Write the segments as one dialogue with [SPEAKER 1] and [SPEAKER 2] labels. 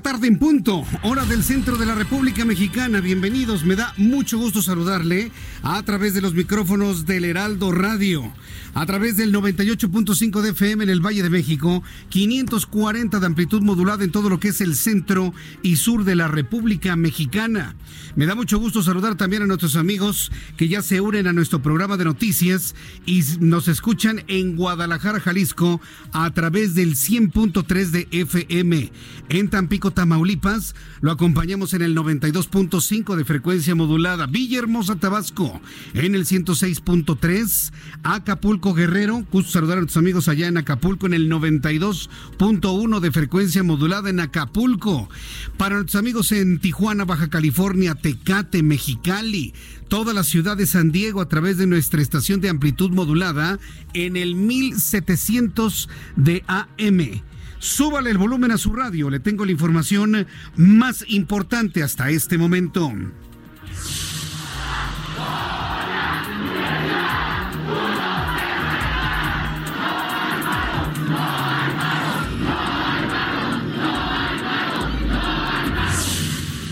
[SPEAKER 1] Tarde en punto, hora del centro de la República Mexicana. Bienvenidos, me da mucho gusto saludarle a través de los micrófonos del Heraldo Radio, a través del 98.5 de FM en el Valle de México, 540 de amplitud modulada en todo lo que es el centro y sur de la República Mexicana. Me da mucho gusto saludar también a nuestros amigos que ya se unen a nuestro programa de noticias y nos escuchan en Guadalajara, Jalisco, a través del 100.3 de FM. En Tampico, Tamaulipas, lo acompañamos en el 92.5 de frecuencia modulada. Villahermosa, Tabasco, en el 106.3. Acapulco, Guerrero. Gusto saludar a nuestros amigos allá en Acapulco en el 92.1 de frecuencia modulada en Acapulco. Para nuestros amigos en Tijuana, Baja California, Tecate, Mexicali, toda la ciudad de San Diego a través de nuestra estación de amplitud modulada en el 1700 de AM. Súbale el volumen a su radio, le tengo la información más importante hasta este momento.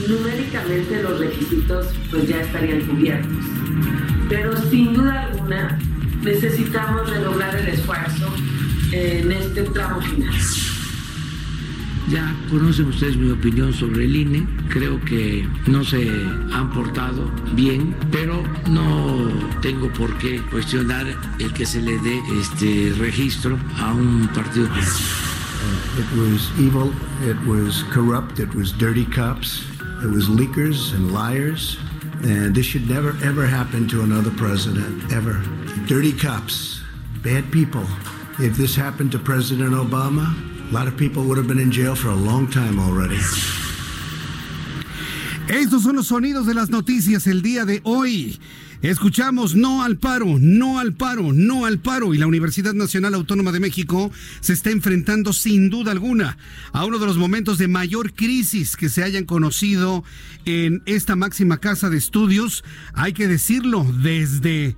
[SPEAKER 2] numéricamente los requisitos pues ya estarían cubiertos. Pero sin duda alguna necesitamos de lograr el esfuerzo en este tramo final.
[SPEAKER 3] Ya conocen ustedes mi opinión sobre el INE. Creo que no se han portado bien, pero no tengo por qué cuestionar el que se le dé este registro a un partido.
[SPEAKER 4] Uh, it was evil, it was corrupt, it was dirty cops. It was leakers and liars. And this should never, ever happen to another president, ever. Dirty cops, bad people. If this happened to President Obama, a lot of people would have been in jail for a long time already.
[SPEAKER 1] Estos son los sonidos de las noticias el día de hoy. Escuchamos no al paro, no al paro, no al paro y la Universidad Nacional Autónoma de México se está enfrentando sin duda alguna a uno de los momentos de mayor crisis que se hayan conocido en esta máxima casa de estudios, hay que decirlo, desde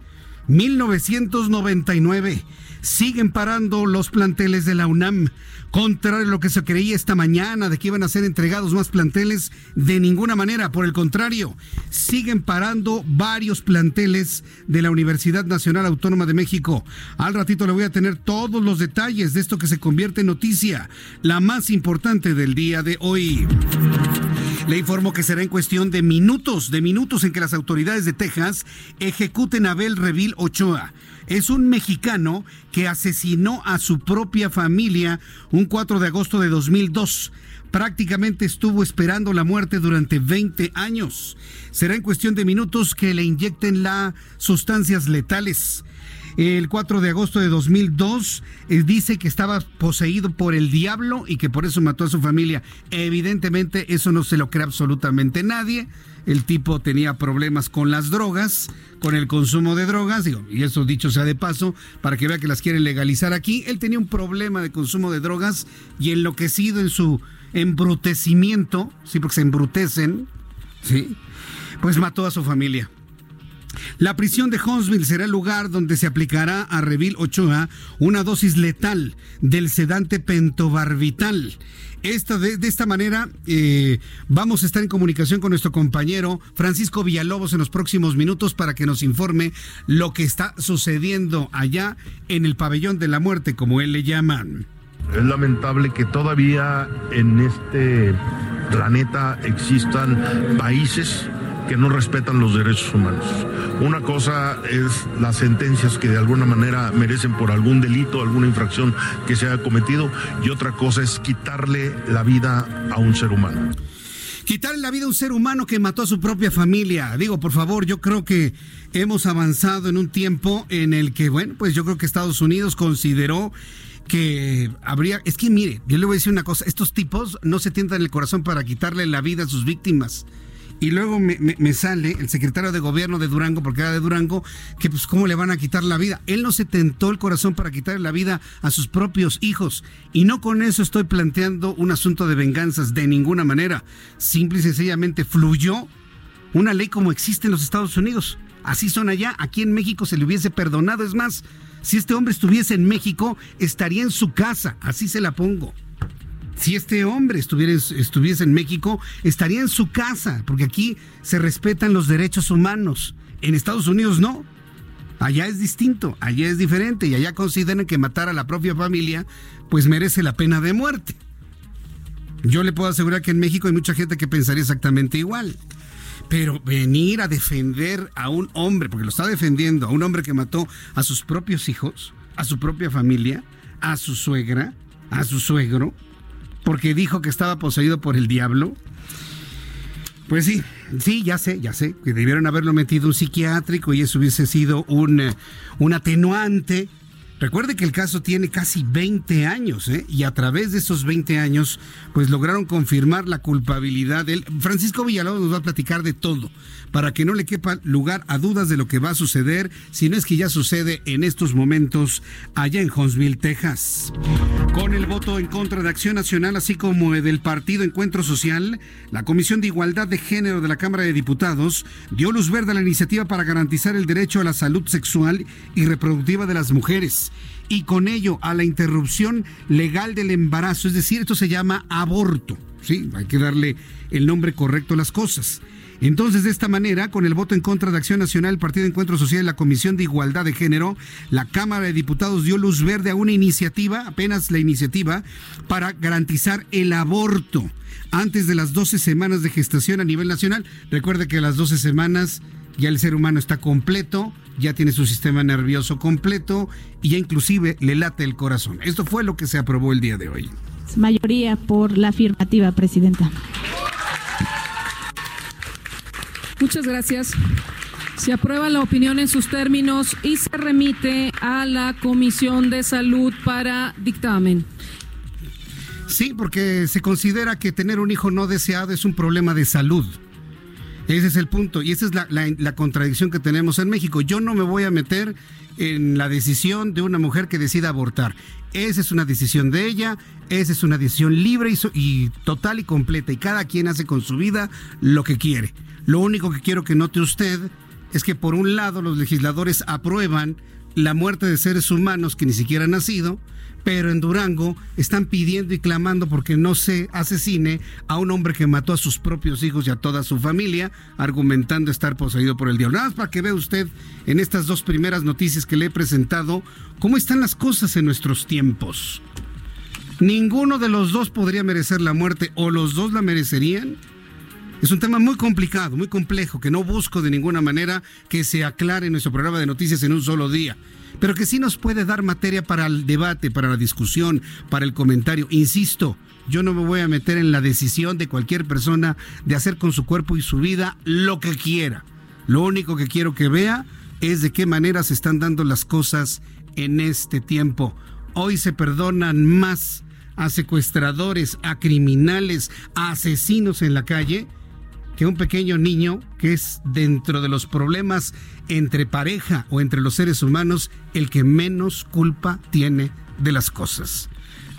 [SPEAKER 1] 1999 siguen parando los planteles de la UNAM. Contrario a lo que se creía esta mañana de que iban a ser entregados más planteles, de ninguna manera. Por el contrario, siguen parando varios planteles de la Universidad Nacional Autónoma de México. Al ratito le voy a tener todos los detalles de esto que se convierte en noticia, la más importante del día de hoy. Le informo que será en cuestión de minutos, de minutos en que las autoridades de Texas ejecuten a Abel Revil Ochoa es un mexicano que asesinó a su propia familia un 4 de agosto de 2002. Prácticamente estuvo esperando la muerte durante 20 años. Será en cuestión de minutos que le inyecten las sustancias letales el 4 de agosto de 2002 eh, dice que estaba poseído por el diablo y que por eso mató a su familia. Evidentemente eso no se lo cree absolutamente nadie. El tipo tenía problemas con las drogas, con el consumo de drogas, digo, y eso dicho sea de paso, para que vea que las quieren legalizar aquí. Él tenía un problema de consumo de drogas y enloquecido en su embrutecimiento, sí, porque se embrutecen, sí, pues mató a su familia. La prisión de Huntsville será el lugar donde se aplicará a Revil Ochoa una dosis letal del sedante pentobarbital. Esta, de, esta manera eh, vamos a estar en comunicación con nuestro compañero Francisco Villalobos en los próximos minutos para que nos informe lo que está sucediendo allá en el pabellón de la muerte, como él le llaman.
[SPEAKER 5] Es lamentable que todavía en este planeta existan países que no respetan los derechos humanos. Una cosa es las sentencias que de alguna manera merecen por algún delito, alguna infracción que se haya cometido, y otra cosa es quitarle la vida a un ser humano.
[SPEAKER 1] Quitarle la vida a un ser humano que mató a su propia familia. Digo, por favor, yo creo que hemos avanzado en un tiempo en el que, bueno, pues yo creo que Estados Unidos consideró que habría, es que mire, yo le voy a decir una cosa, estos tipos no se tientan el corazón para quitarle la vida a sus víctimas. Y luego me, sale el secretario de gobierno de Durango, porque era de Durango, que pues cómo le van a quitar la vida. Él no se tentó el corazón para quitarle la vida a sus propios hijos. Y no con eso estoy planteando un asunto de venganzas de ninguna manera. Simple y sencillamente fluyó una ley como existe en los Estados Unidos. Así son allá. Aquí en México se le hubiese perdonado. Es más, si este hombre estuviese en México, estaría en su casa. Así se la pongo si este hombre estuviera, estuviese en México, estaría en su casa, porque aquí se respetan los derechos humanos. En Estados Unidos no. Allá es distinto, allá es diferente y allá consideran que matar a la propia familia pues merece la pena de muerte. Yo le puedo asegurar que en México hay mucha gente que pensaría exactamente igual. Pero venir a defender a un hombre, porque lo está defendiendo, a un hombre que mató a sus propios hijos, a su propia familia, a su suegra, a su suegro, porque dijo que estaba poseído por el diablo. Pues sí, sí, ya sé, ya sé, que debieron haberlo metido un psiquiátrico y eso hubiese sido un, eh, un atenuante Recuerde que el caso tiene casi 20 años, ¿eh? y a través de esos 20 años, pues lograron confirmar la culpabilidad de él. Francisco Villalobos nos va a platicar de todo, para que no le quepa lugar a dudas de lo que va a suceder, si no es que ya sucede en estos momentos allá en Huntsville, Texas. Con el voto en contra de Acción Nacional, así como del Partido Encuentro Social, la Comisión de Igualdad de Género de la Cámara de Diputados dio luz verde a la iniciativa para garantizar el derecho a la salud sexual y reproductiva de las mujeres y con ello a la interrupción legal del embarazo, es decir, esto se llama aborto, ¿sí? Hay que darle el nombre correcto a las cosas. Entonces, de esta manera, con el voto en contra de Acción Nacional, el Partido Encuentro Social y la Comisión de Igualdad de Género, la Cámara de Diputados dio luz verde a una iniciativa, apenas la iniciativa, para garantizar el aborto antes de las 12 semanas de gestación a nivel nacional. Recuerde que a las 12 semanas ya el ser humano está completo, ya tiene su sistema nervioso completo y ya inclusive le late el corazón. Esto fue lo que se aprobó el día de hoy.
[SPEAKER 6] Mayoría por la afirmativa, Presidenta.
[SPEAKER 7] Muchas gracias. Se aprueba la opinión en sus términos y se remite a la Comisión de Salud para dictamen.
[SPEAKER 1] Sí, porque se considera que tener un hijo no deseado es un problema de salud. Ese es el punto y esa es la, contradicción que tenemos en México. Yo no me voy a meter en la decisión de una mujer que decida abortar. Esa es una decisión de ella, esa es una decisión libre y, y, total y completa y cada quien hace con su vida lo que quiere. Lo único que quiero que note usted es que por un lado los legisladores aprueban la muerte de seres humanos que ni siquiera han nacido, pero en Durango están pidiendo y clamando porque no se asesine a un hombre que mató a sus propios hijos y a toda su familia, argumentando estar poseído por el diablo. Nada más para que vea usted en estas dos primeras noticias que le he presentado cómo están las cosas en nuestros tiempos. Ninguno de los dos podría merecer la muerte o los dos la merecerían. Es un tema muy complicado, muy complejo, que no busco de ninguna manera que se aclare en nuestro programa de noticias en un solo día pero que sí nos puede dar materia para el debate, para la discusión, para el comentario. Insisto, yo no me voy a meter en la decisión de cualquier persona de hacer con su cuerpo y su vida lo que quiera. Lo único que quiero que vea es de qué manera se están dando las cosas en este tiempo. Hoy se perdonan más a secuestradores, a criminales, a asesinos en la calle que un pequeño niño que es dentro de los problemas entre pareja o entre los seres humanos el que menos culpa tiene de las cosas.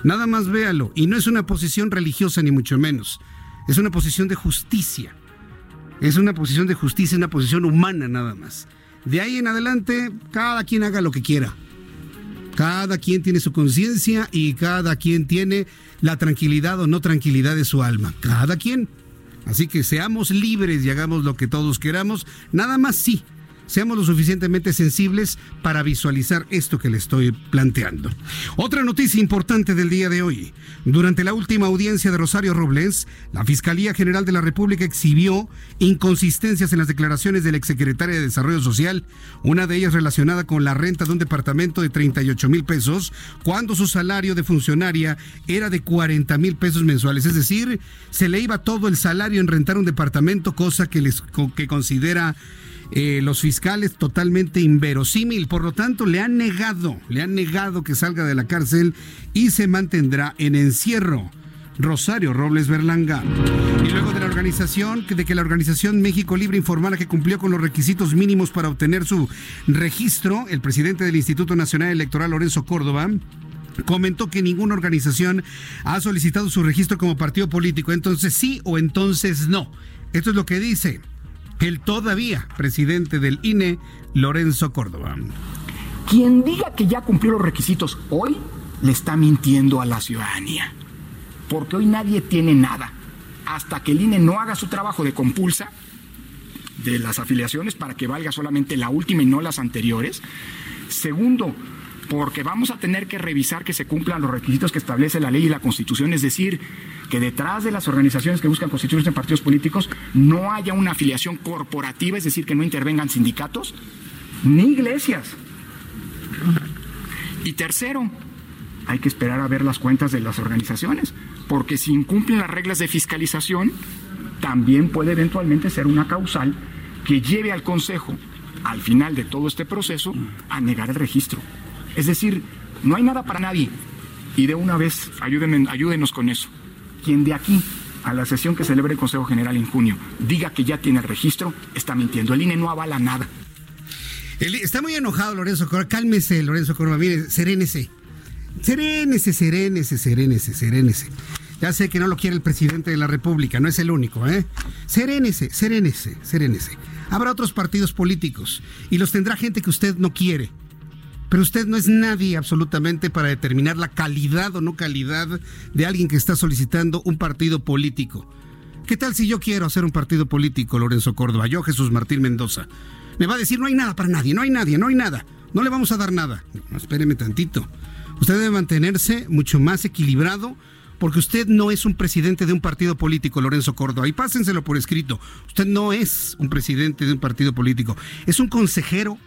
[SPEAKER 1] Nada más véalo, y no es una posición religiosa ni mucho menos, es una posición de justicia. Es una posición de justicia, una posición humana nada más. De ahí en adelante, cada quien haga lo que quiera. Cada quien tiene su conciencia y cada quien tiene la tranquilidad o no tranquilidad de su alma. Cada quien. Así que seamos libres y hagamos lo que todos queramos. Nada más sí seamos lo suficientemente sensibles para visualizar esto que le estoy planteando. Otra noticia importante del día de hoy. Durante la última audiencia de Rosario Robles, la Fiscalía General de la República exhibió inconsistencias en las declaraciones del exsecretario de Desarrollo Social, una de ellas relacionada con la renta de un departamento de 38 mil pesos, cuando su salario de funcionaria era de 40 mil pesos mensuales. Es decir, se le iba todo el salario en rentar un departamento, cosa que, les, que considera eh, los fiscales totalmente inverosímil. Por lo tanto, le han negado, le han negado que salga de la cárcel y se mantendrá en encierro. Rosario Robles Berlanga. Y luego de la organización, de que la organización México Libre informara que cumplió con los requisitos mínimos para obtener su registro, el presidente del Instituto Nacional Electoral, Lorenzo Córdoba, comentó que ninguna organización ha solicitado su registro como partido político. Entonces sí o entonces no. Esto es lo que dice el todavía presidente del INE, Lorenzo Córdoba.
[SPEAKER 8] Quien diga que ya cumplió los requisitos hoy, le está mintiendo a la ciudadanía. Porque hoy nadie tiene nada. Hasta que el INE no haga su trabajo de compulsa de las afiliaciones para que valga solamente la última y no las anteriores. Segundo, porque vamos a tener que revisar que se cumplan los requisitos que establece la ley y la constitución, es decir, que detrás de las organizaciones que buscan constituirse en partidos políticos no haya una afiliación corporativa, es decir, que no intervengan sindicatos ni iglesias. Y tercero, hay que esperar a ver las cuentas de las organizaciones, porque si incumplen las reglas de fiscalización, también puede eventualmente ser una causal que lleve al Consejo, al final de todo este proceso, a negar el registro. Es decir, no hay nada para nadie. Y de una vez, ayúdenme, ayúdenos con eso. Quien de aquí a la sesión que celebre el Consejo General en junio diga que ya tiene el registro, está mintiendo. El INE no avala nada.
[SPEAKER 1] está muy enojado Lorenzo Córdoba. Cálmese, Lorenzo Córdoba. Mire, serénese. Serénese, serénese, serénese, serénese. Ya sé que no lo quiere el presidente de la República, no es el único, ¿eh? Serénese, serénese, serénese. Habrá otros partidos políticos y los tendrá gente que usted no quiere. Pero usted no es nadie absolutamente para determinar la calidad o no calidad de alguien que está solicitando un partido político. ¿Qué tal si yo quiero hacer un partido político, Lorenzo Córdoba? Yo, Jesús Martín Mendoza. Me va a decir, no hay nada para nadie, no hay nadie, no hay nada. No le vamos a dar nada. No, espéreme tantito. Usted debe mantenerse mucho más equilibrado porque usted no es un presidente de un partido político, Lorenzo Córdoba. Y pásenselo por escrito. Usted no es un presidente de un partido político. Es un consejero,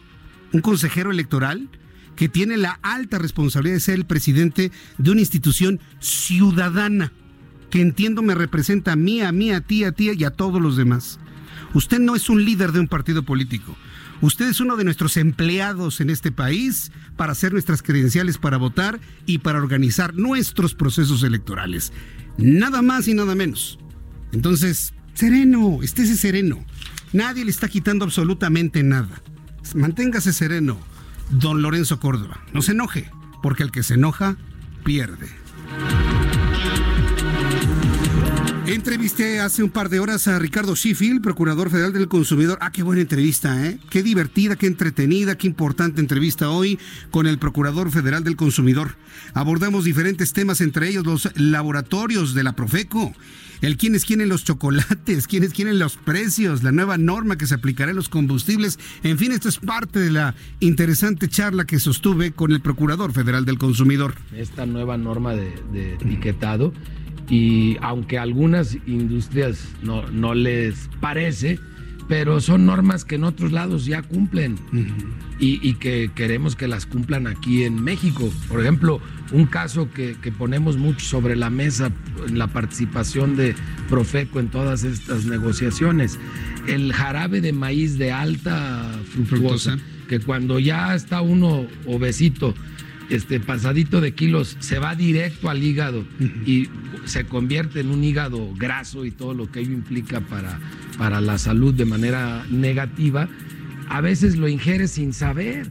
[SPEAKER 1] un consejero electoral que tiene la alta responsabilidad de ser el presidente de una institución ciudadana, que entiendo me representa a mí, a mí, a ti, a ti y a todos los demás. Usted no es un líder de un partido político. Usted es uno de nuestros empleados en este país para hacer nuestras credenciales para votar y para organizar nuestros procesos electorales. Nada más y nada menos. Entonces, sereno, estése sereno. Nadie le está quitando absolutamente nada. Manténgase sereno don Lorenzo Córdoba. No se enoje, porque el que se enoja pierde. Entrevisté hace un par de horas a Ricardo Sheffield, procurador federal del consumidor. Ah, qué buena entrevista, ¿eh? Qué divertida, qué entretenida, qué importante entrevista hoy con el procurador federal del consumidor. Abordamos diferentes temas, entre ellos los laboratorios de la Profeco el quién es en los chocolates, quién es en los precios, la nueva norma que se aplicará en los combustibles. En fin, esto es parte de la interesante charla que sostuve con el Procurador Federal del Consumidor.
[SPEAKER 3] Esta nueva norma de, etiquetado y aunque a algunas industrias no, no les parece, pero son normas que en otros lados ya cumplen. Y, que queremos que las cumplan aquí en México. Por ejemplo, un caso que, ponemos mucho sobre la mesa en la participación de Profeco en todas estas negociaciones, el jarabe de maíz de alta fructuosa, que cuando ya está uno obesito, este pasadito de kilos se va directo al hígado y se convierte en un hígado graso y todo lo que ello implica para, para la salud de manera negativa, a veces lo ingiere sin saber.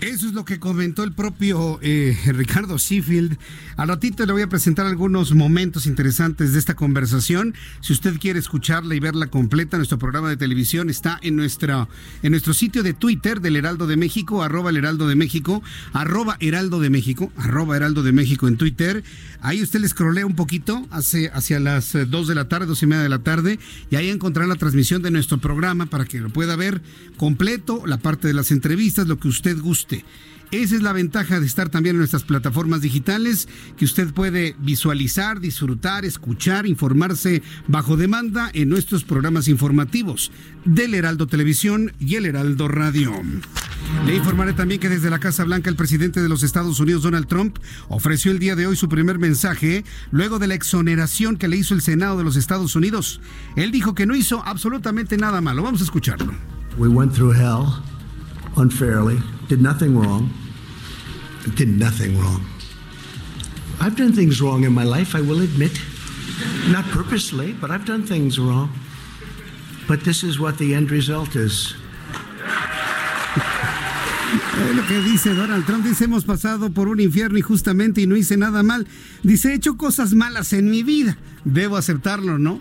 [SPEAKER 1] Eso es lo que comentó el propio eh, Ricardo Sheffield. Al ratito le voy a presentar algunos momentos interesantes de esta conversación. Si usted quiere escucharla y verla completa, nuestro programa de televisión está en, nuestra, en nuestro sitio de Twitter del Heraldo de México, arroba el Heraldo de México, arroba Heraldo de México, arroba Heraldo de México en Twitter. Ahí usted le escrolea un poquito hacia, hacia las 2 eh, de la tarde, dos y media de la tarde, y ahí encontrará la transmisión de nuestro programa para que lo pueda ver completo, la parte de las entrevistas, lo que usted guste esa es la ventaja de estar también en nuestras plataformas digitales, que usted puede visualizar, disfrutar, escuchar, informarse bajo demanda en nuestros programas informativos del Heraldo Televisión y el Heraldo Radio. Le informaré también que desde la Casa Blanca el presidente de los Estados Unidos, Donald Trump, ofreció el día de hoy su primer mensaje luego de la exoneración que le hizo el Senado de los Estados Unidos. Él dijo que no hizo absolutamente nada malo. Vamos a escucharlo.
[SPEAKER 4] We went through hell. Unfairly, did nothing wrong, did nothing wrong. I've done things wrong in my life, I will admit. Not purposely, but I've done things wrong. But this is what the end result is.
[SPEAKER 1] lo que dice Donald Trump, dice hemos pasado por un infierno injustamente y no hice nada mal. Dice, he hecho cosas malas en mi vida. Debo aceptarlo, ¿no?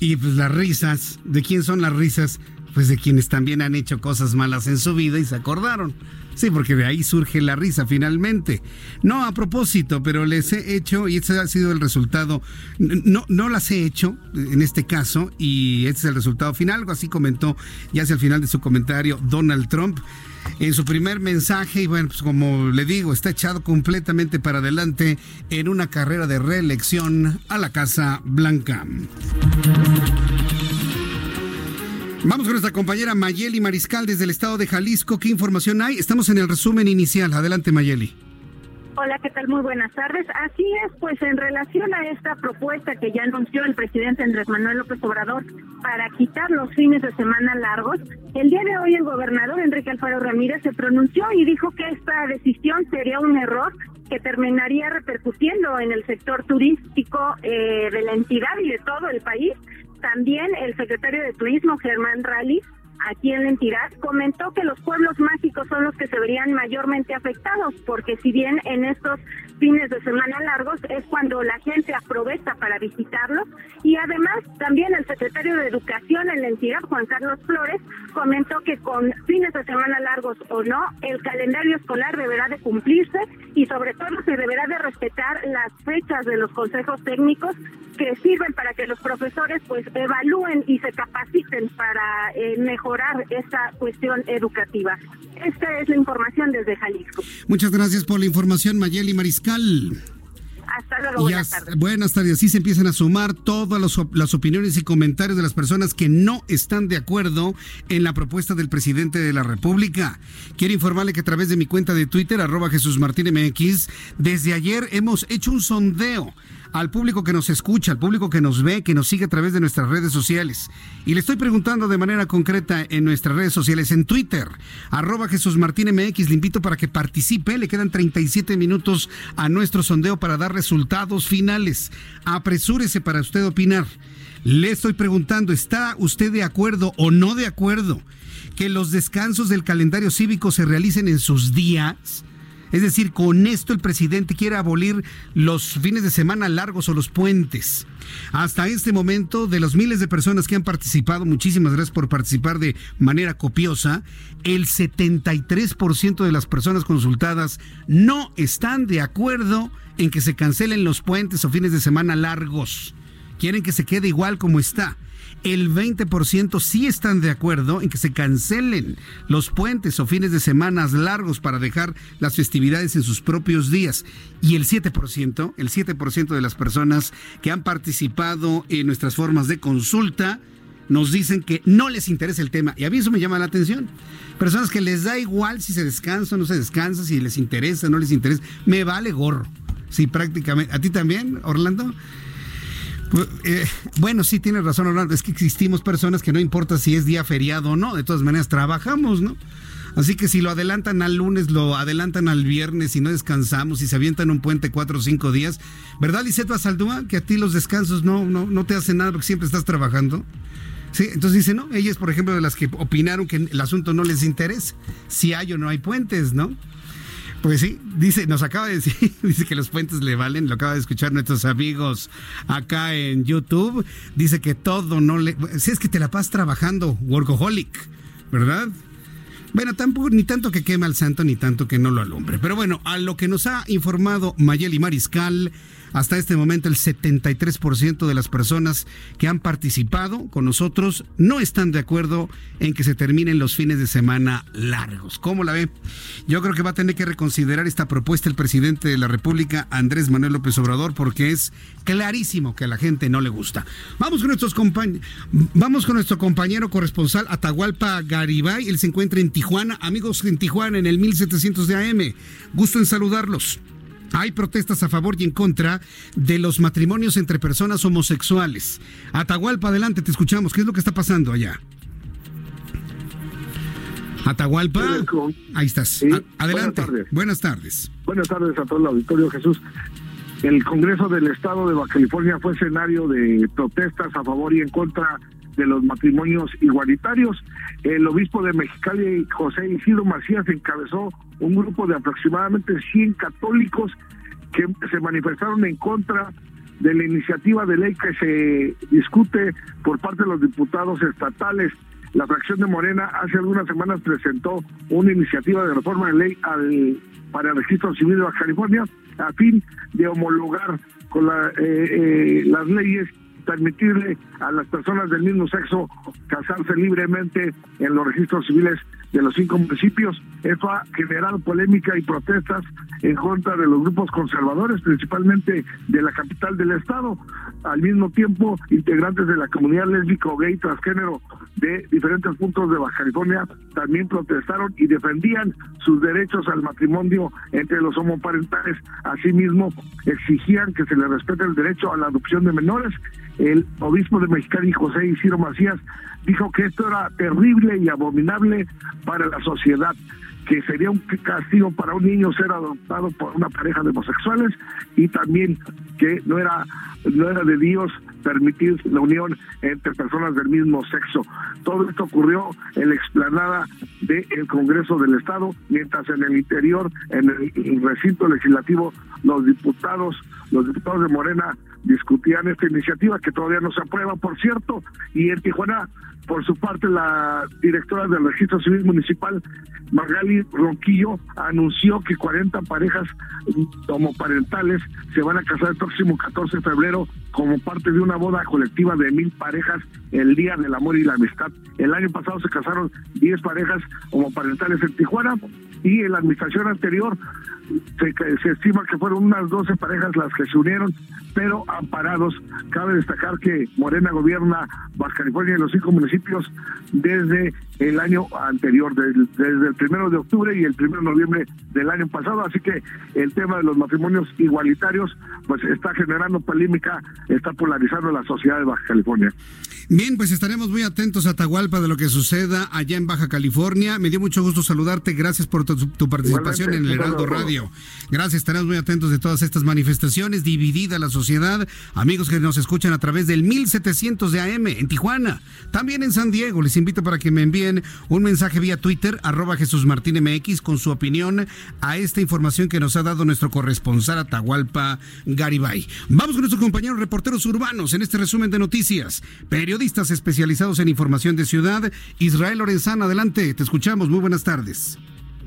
[SPEAKER 1] Y pues las risas, ¿de quién son las risas? Pues de quienes también han hecho cosas malas en su vida y se acordaron. Sí, porque de ahí surge la risa finalmente. No a propósito, pero les he hecho, y ese ha sido el resultado, no, no las he hecho en este caso, y este es el resultado final, así comentó ya hacia el final de su comentario Donald Trump en su primer mensaje, y bueno, pues como le digo, está echado completamente para adelante en una carrera de reelección a la Casa Blanca. Vamos con nuestra compañera Mayeli Mariscal desde el estado de Jalisco. ¿Qué información hay? Estamos en el resumen inicial. Adelante, Mayeli.
[SPEAKER 9] Hola, ¿qué tal? Muy buenas tardes. Así es, pues en relación a esta propuesta que ya anunció el presidente Andrés Manuel López Obrador para quitar los fines de semana largos, el día de hoy el gobernador Enrique Alfaro Ramírez se pronunció y dijo que esta decisión sería un error que terminaría repercutiendo en el sector turístico eh, de la entidad y de todo el país también el secretario de Turismo, Germán Rally, aquí en la entidad, comentó que los pueblos mágicos son los que se verían mayormente afectados, porque si bien en estos fines de semana largos es cuando la gente aprovecha para visitarlos, y además también el secretario de Educación en la entidad, Juan Carlos Flores, comentó que con fines de semana largos o no, el calendario escolar deberá de cumplirse y sobre todo se deberá de respetar las fechas de los consejos técnicos que sirven para que los profesores pues evalúen y se capaciten para eh, mejorar esta cuestión educativa. Esta es la información desde Jalisco.
[SPEAKER 1] Muchas gracias por la información, Mayeli Mariscal.
[SPEAKER 9] Hasta luego, buenas tardes.
[SPEAKER 1] Buenas tardes. Así se empiezan a sumar todas las opiniones y comentarios de las personas que no están de acuerdo en la propuesta del presidente de la República. Quiero informarle que a través de mi cuenta de Twitter, arroba Jesús Martín MX, desde ayer hemos hecho un sondeo al público que nos escucha, al público que nos ve, que nos sigue a través de nuestras redes sociales. Y le estoy preguntando de manera concreta en nuestras redes sociales, en Twitter, arroba Jesús Martín MX, le invito para que participe, le quedan 37 minutos a nuestro sondeo para dar resultados finales. Apresúrese para usted opinar. Le estoy preguntando, ¿está usted de acuerdo o no de acuerdo que los descansos del calendario cívico se realicen en sus días? Es decir, con esto el presidente quiere abolir los fines de semana largos o los puentes. Hasta este momento, de los miles de personas que han participado, muchísimas gracias por participar de manera copiosa, el 73% de las personas consultadas no están de acuerdo en que se cancelen los puentes o fines de semana largos. Quieren que se quede igual como está el 20% sí están de acuerdo en que se cancelen los puentes o fines de semanas largos para dejar las festividades en sus propios días. Y el 7%, el 7% de las personas que han participado en nuestras formas de consulta, nos dicen que no les interesa el tema. Y a mí eso me llama la atención. Personas que les da igual si se descansa o no se descansa, si les interesa o no les interesa. Me vale gorro. Sí, prácticamente. ¿A ti también, Orlando? Eh, bueno, sí, tienes razón, Orlando. Es que existimos personas que no importa si es día feriado o no, de todas maneras trabajamos, ¿no? Así que si lo adelantan al lunes, lo adelantan al viernes y no descansamos y se avientan un puente cuatro o cinco días, ¿verdad, Lisette Basaldúa? Que a ti los descansos no, no, no te hacen nada porque siempre estás trabajando. Sí, entonces dice, no, ella es, por ejemplo, de las que opinaron que el asunto no les interesa, si hay o no hay puentes, ¿no? Pues sí, dice, nos acaba de decir, dice que los puentes le valen, lo acaba de escuchar nuestros amigos acá en YouTube, dice que todo no le, si es que te la pasas trabajando, workaholic, ¿verdad? Bueno, tampoco ni tanto que queme al santo ni tanto que no lo alumbre. Pero bueno, a lo que nos ha informado Mayeli Mariscal, hasta este momento el 73% de las personas que han participado con nosotros no están de acuerdo en que se terminen los fines de semana largos. ¿Cómo la ve? Yo creo que va a tener que reconsiderar esta propuesta el presidente de la República, Andrés Manuel López Obrador, porque es clarísimo que a la gente no le gusta. Vamos con nuestros vamos con nuestro compañero corresponsal Atahualpa Garibay. Él se encuentra en Tijuana. Amigos en Tijuana en el 1700 de AM. Gusto en saludarlos. Hay protestas a favor y en contra de los matrimonios entre personas homosexuales. Atahualpa, adelante, te escuchamos. ¿Qué es lo que está pasando allá? Atahualpa. Ahí estás. Adelante. Buenas tardes.
[SPEAKER 10] Buenas tardes. a todo el auditorio, Jesús. El Congreso del Estado de Baja California fue escenario de protestas a favor y en contra de los matrimonios igualitarios. El obispo de Mexicali, José Isidro Macías, encabezó un grupo de aproximadamente 100 católicos que se manifestaron en contra de la iniciativa de ley que se discute por parte de los diputados estatales. La fracción de Morena hace algunas semanas presentó una iniciativa de reforma de ley al, para el registro civil de Baja California a fin de homologar con la, eh, eh, las leyes permitirle a las personas del mismo sexo casarse libremente en los registros civiles de los cinco municipios. Eso ha generado polémica y protestas en contra de los grupos conservadores, principalmente de la capital del estado. Al mismo tiempo, integrantes de la comunidad lésbico, gay, transgénero de diferentes puntos de Baja California también protestaron y defendían sus derechos al matrimonio entre los homoparentales. Asimismo, exigían que se le respete el derecho a la adopción de menores el obispo de Mexicali, José Isidro Macías, dijo que esto era terrible y abominable para la sociedad, que sería un castigo para un niño ser adoptado por una pareja de homosexuales y también que no era no era de Dios permitir la unión entre personas del mismo sexo. Todo esto ocurrió en la explanada del Congreso del Estado, mientras en el interior, en el recinto legislativo, los diputados, los diputados de Morena discutían esta iniciativa que todavía no se aprueba, por cierto, y en Tijuana, por su parte, la directora del Registro Civil Municipal, Magali Ronquillo, anunció que 40 parejas homoparentales se van a casar el próximo 14 de febrero como parte de una boda colectiva de mil parejas el Día del Amor y la Amistad. El año pasado se casaron 10 parejas homoparentales en Tijuana y en la administración anterior se, estima que fueron unas 12 parejas las que se unieron, pero amparados. Cabe destacar que Morena gobierna Baja California y los cinco municipios desde el año anterior, desde, el primero de octubre y el primero de noviembre del año pasado. Así que el tema de los matrimonios igualitarios pues está generando polémica, está polarizando la sociedad de Baja California.
[SPEAKER 1] Bien, pues estaremos muy atentos a Tahualpa de lo que suceda allá en Baja California. Me dio mucho gusto saludarte. Gracias por tu, participación en el Heraldo Radio. Gracias, estaremos muy atentos de todas estas manifestaciones. Dividida la sociedad. Amigos que nos escuchan a través del 1700 de AM en Tijuana. También en San Diego. Les invito para que me envíen un mensaje vía Twitter, arroba Jesús Martín MX, con su opinión a esta información que nos ha dado nuestro corresponsal Atahualpa Garibay. Vamos con nuestros compañeros reporteros urbanos en este resumen de noticias. Periodistas especializados en información de ciudad. Israel Lorenzana, adelante, te escuchamos. Muy buenas tardes.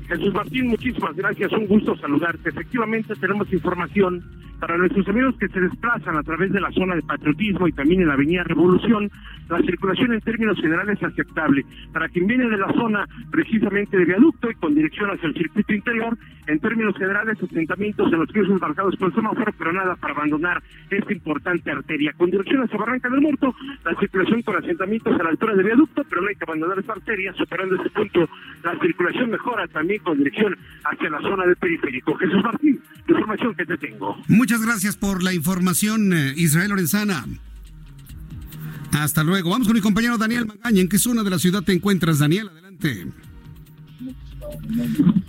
[SPEAKER 11] Jesús Martín, muchísimas gracias. Un gusto saludarte. Efectivamente, tenemos información para nuestros amigos que se desplazan a través de la zona de patriotismo y también en la avenida Revolución, la circulación en términos generales es aceptable. Para quien viene de la zona precisamente de viaducto y con dirección hacia el circuito interior, en términos generales, asentamientos en los cruces marcados con semáforo, pero nada para abandonar esta importante arteria. Con dirección hacia Barranca del Muerto, la circulación con asentamientos a la altura de viaducto, pero no hay que abandonar esta arteria. Superando este punto, la circulación mejora también con dirección hacia la zona del periférico. Jesús Martín, información que te tengo.
[SPEAKER 1] Muchas gracias por la información, eh, Israel Lorenzana. Hasta luego. Vamos con mi compañero Daniel Magaña. ¿En qué zona de la ciudad te encuentras, Daniel? Adelante.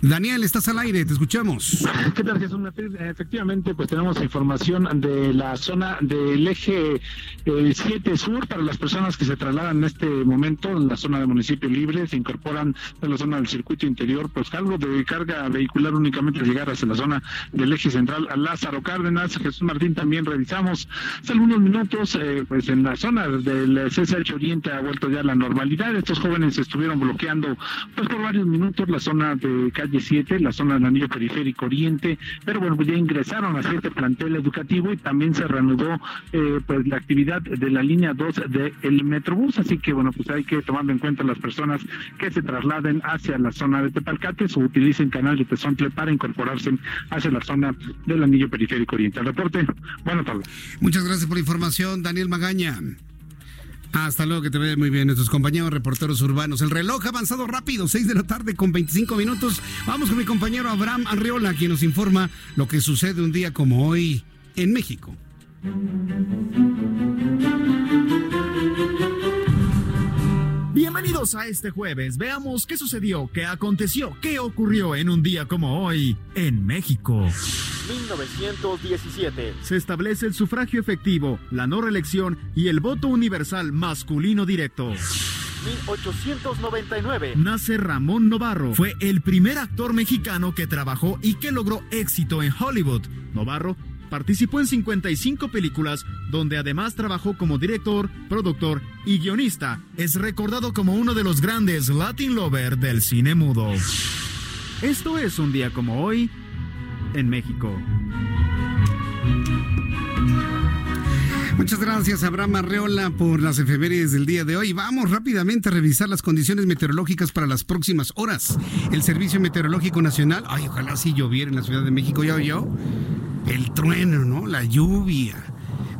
[SPEAKER 1] Daniel, estás al aire, te escuchamos.
[SPEAKER 12] ¿Qué tal, Jesús Efectivamente, pues tenemos información de la zona del eje 7 eh, sur para las personas que se trasladan en este momento en la zona del municipio libre, se incorporan en la zona del circuito interior, pues algo de carga vehicular únicamente llegar hacia la zona del eje central a Lázaro Cárdenas. Jesús Martín también revisamos hace algunos minutos, eh, pues en la zona del CSH Oriente ha vuelto ya la normalidad. Estos jóvenes estuvieron bloqueando pues por varios minutos la zona de calle 7, la zona del anillo periférico oriente, pero bueno, pues ya ingresaron a este plantel educativo y también se reanudó eh, pues la actividad de la línea 2 del Metrobús, así que bueno, pues hay que tomar en cuenta las personas que se trasladen hacia la zona de Tepalcates o utilicen canal de Tezontle para incorporarse hacia la zona del anillo periférico oriente. El reporte, buenas tardes.
[SPEAKER 1] Muchas gracias por la información, Daniel Magaña. Hasta luego, que te vea muy bien nuestros compañeros reporteros urbanos. El reloj ha avanzado rápido, 6 de la tarde con 25 minutos. Vamos con mi compañero Abraham Arriola, quien nos informa lo que sucede un día como hoy en México.
[SPEAKER 13] Bienvenidos a este jueves. Veamos qué sucedió, qué aconteció, qué ocurrió en un día como hoy en México.
[SPEAKER 14] 1917.
[SPEAKER 13] Se establece el sufragio efectivo, la no reelección y el voto universal masculino directo.
[SPEAKER 14] 1899.
[SPEAKER 13] Nace Ramón Novarro. Fue el primer actor mexicano que trabajó y que logró éxito en Hollywood. Novarro participó en 55 películas, donde además trabajó como director, productor y guionista. Es recordado como uno de los grandes Latin Lover del cine mudo. Esto es un día como hoy en México.
[SPEAKER 1] Muchas gracias, Abraham Arreola, por las efemérides del día de hoy. Vamos rápidamente a revisar las condiciones meteorológicas para las próximas horas. El Servicio Meteorológico Nacional, ay, ojalá sí lloviera en la Ciudad de México, ya oyó. El trueno, ¿no? La lluvia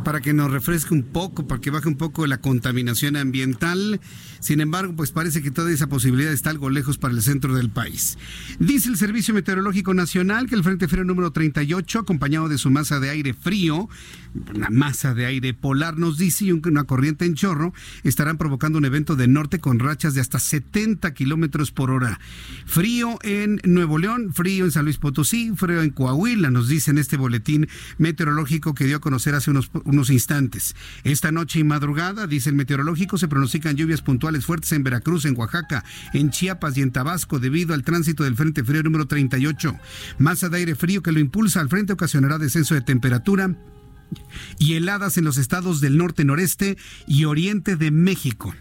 [SPEAKER 1] para que nos refresque un poco, para que baje un poco la contaminación ambiental. Sin embargo, pues parece que toda esa posibilidad está algo lejos para el centro del país. Dice el Servicio Meteorológico Nacional que el Frente Frío número 38, acompañado de su masa de aire frío, una masa de aire polar, nos dice, y una corriente en chorro, estarán provocando un evento de norte con rachas de hasta 70 kilómetros por hora. Frío en Nuevo León, frío en San Luis Potosí, frío en Coahuila, nos dice en este boletín meteorológico que dio a conocer hace unos, unos instantes. Esta noche y madrugada, dice el meteorológico, se pronostican lluvias puntuales fuertes en Veracruz, en Oaxaca, en Chiapas y en Tabasco debido al tránsito del Frente Frío número 38. Masa de aire frío que lo impulsa al frente ocasionará descenso de temperatura y heladas en los estados del norte, noreste y oriente de México.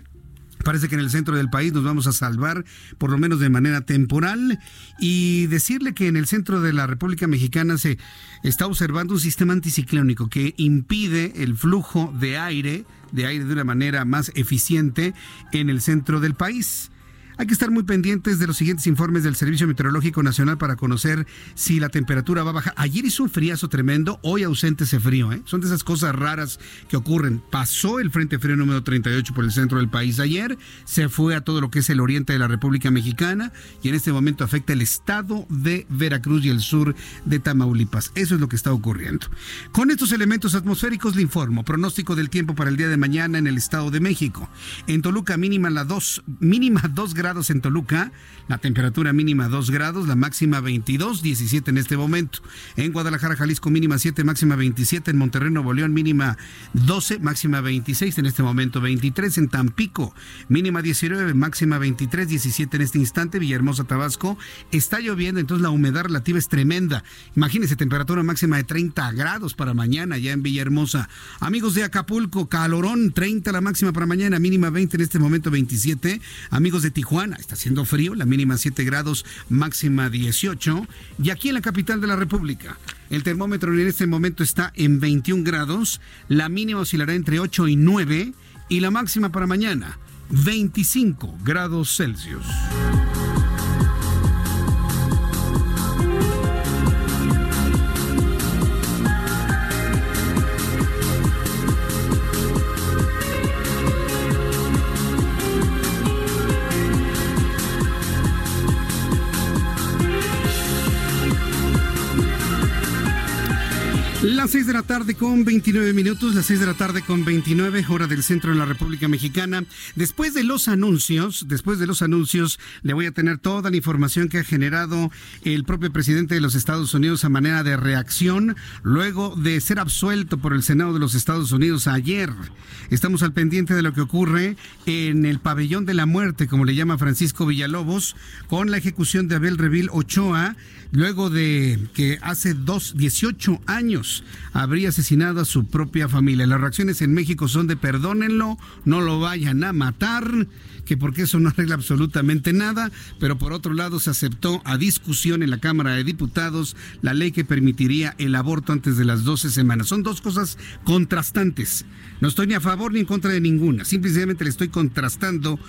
[SPEAKER 1] Parece que en el centro del país nos vamos a salvar, por lo menos de manera temporal, y decirle que en el centro de la República Mexicana se está observando un sistema anticiclónico que impide el flujo de aire, de aire de una manera más eficiente en el centro del país. Hay que estar muy pendientes de los siguientes informes del Servicio Meteorológico Nacional para conocer si la temperatura va a bajar. Ayer hizo un friazo tremendo, hoy ausente ese frío. ¿eh? Son de esas cosas raras que ocurren. Pasó el Frente Frío número 38 por el centro del país ayer, se fue a todo lo que es el oriente de la República Mexicana y en este momento afecta el estado de Veracruz y el sur de Tamaulipas. Eso es lo que está ocurriendo. Con estos elementos atmosféricos le informo. Pronóstico del tiempo para el día de mañana en el Estado de México. En Toluca mínima la 2, mínima 2 grados grados en Toluca, la temperatura mínima 2 grados, la máxima 22, 17 en este momento. En Guadalajara, Jalisco, mínima 7, máxima 27. En Monterrey, Nuevo León, mínima 12, máxima 26, en este momento 23. En Tampico, mínima 19, máxima 23, 17 en este instante. Villahermosa, Tabasco, está lloviendo, entonces la humedad relativa es tremenda. Imagínense, temperatura máxima de 30 grados para mañana ya en Villahermosa. Amigos de Acapulco, calorón, 30 la máxima para mañana, mínima 20 en este momento 27. Amigos de Tijuana, Juana, está haciendo frío, la mínima 7 grados, máxima 18. Y aquí en la capital de la República, el termómetro en este momento está en 21 grados, la mínima oscilará entre 8 y 9 y la máxima para mañana 25 grados Celsius. Las 6 de la tarde con 29 minutos, las 6 de la tarde con 29, hora del centro de la República Mexicana. Después de los anuncios, después de los anuncios, le voy a tener toda la información que ha generado el propio presidente de los Estados Unidos a manera de reacción, luego de ser absuelto por el Senado de los Estados Unidos ayer. Estamos al pendiente de lo que ocurre en el pabellón de la muerte, como le llama Francisco Villalobos, con la ejecución de Abel Revil Ochoa, luego de que hace dos, 18 años habría asesinado a su propia familia. Las reacciones en México son de perdónenlo, no lo vayan a matar, que porque eso no arregla absolutamente nada, pero por otro lado se aceptó a discusión en la Cámara de Diputados la ley que permitiría el aborto antes de las 12 semanas. Son dos cosas contrastantes. No estoy ni a favor ni en contra de ninguna, simplemente le estoy contrastando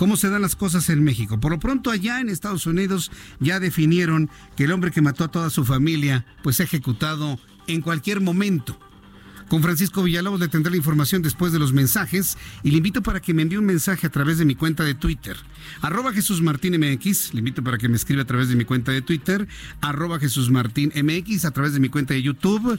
[SPEAKER 1] cómo se dan las cosas en México. Por lo pronto allá en Estados Unidos ya definieron que el hombre que mató a toda su familia pues ejecutado en cualquier momento. Con Francisco Villalobos le tendré la información después de los mensajes y le invito para que me envíe un mensaje a través de mi cuenta de Twitter. Arroba Jesús Martín MX, le invito para que me escriba a través de mi cuenta de Twitter. Arroba Jesús Martín MX a través de mi cuenta de YouTube.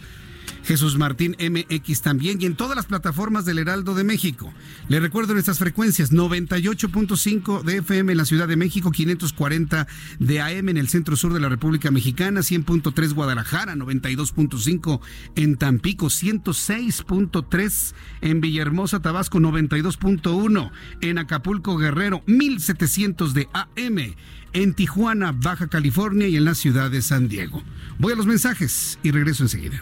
[SPEAKER 1] Jesús Martín MX también y en todas las plataformas del Heraldo de México. Le recuerdo nuestras frecuencias 98.5 de FM en la Ciudad de México, 540 de AM en el centro sur de la República Mexicana, 100.3 Guadalajara, 92.5 en Tampico, 106.3 en Villahermosa, Tabasco, 92.1 en Acapulco, Guerrero, 1700 de AM en Tijuana, Baja California y en la ciudad de San Diego. Voy a los mensajes y regreso enseguida.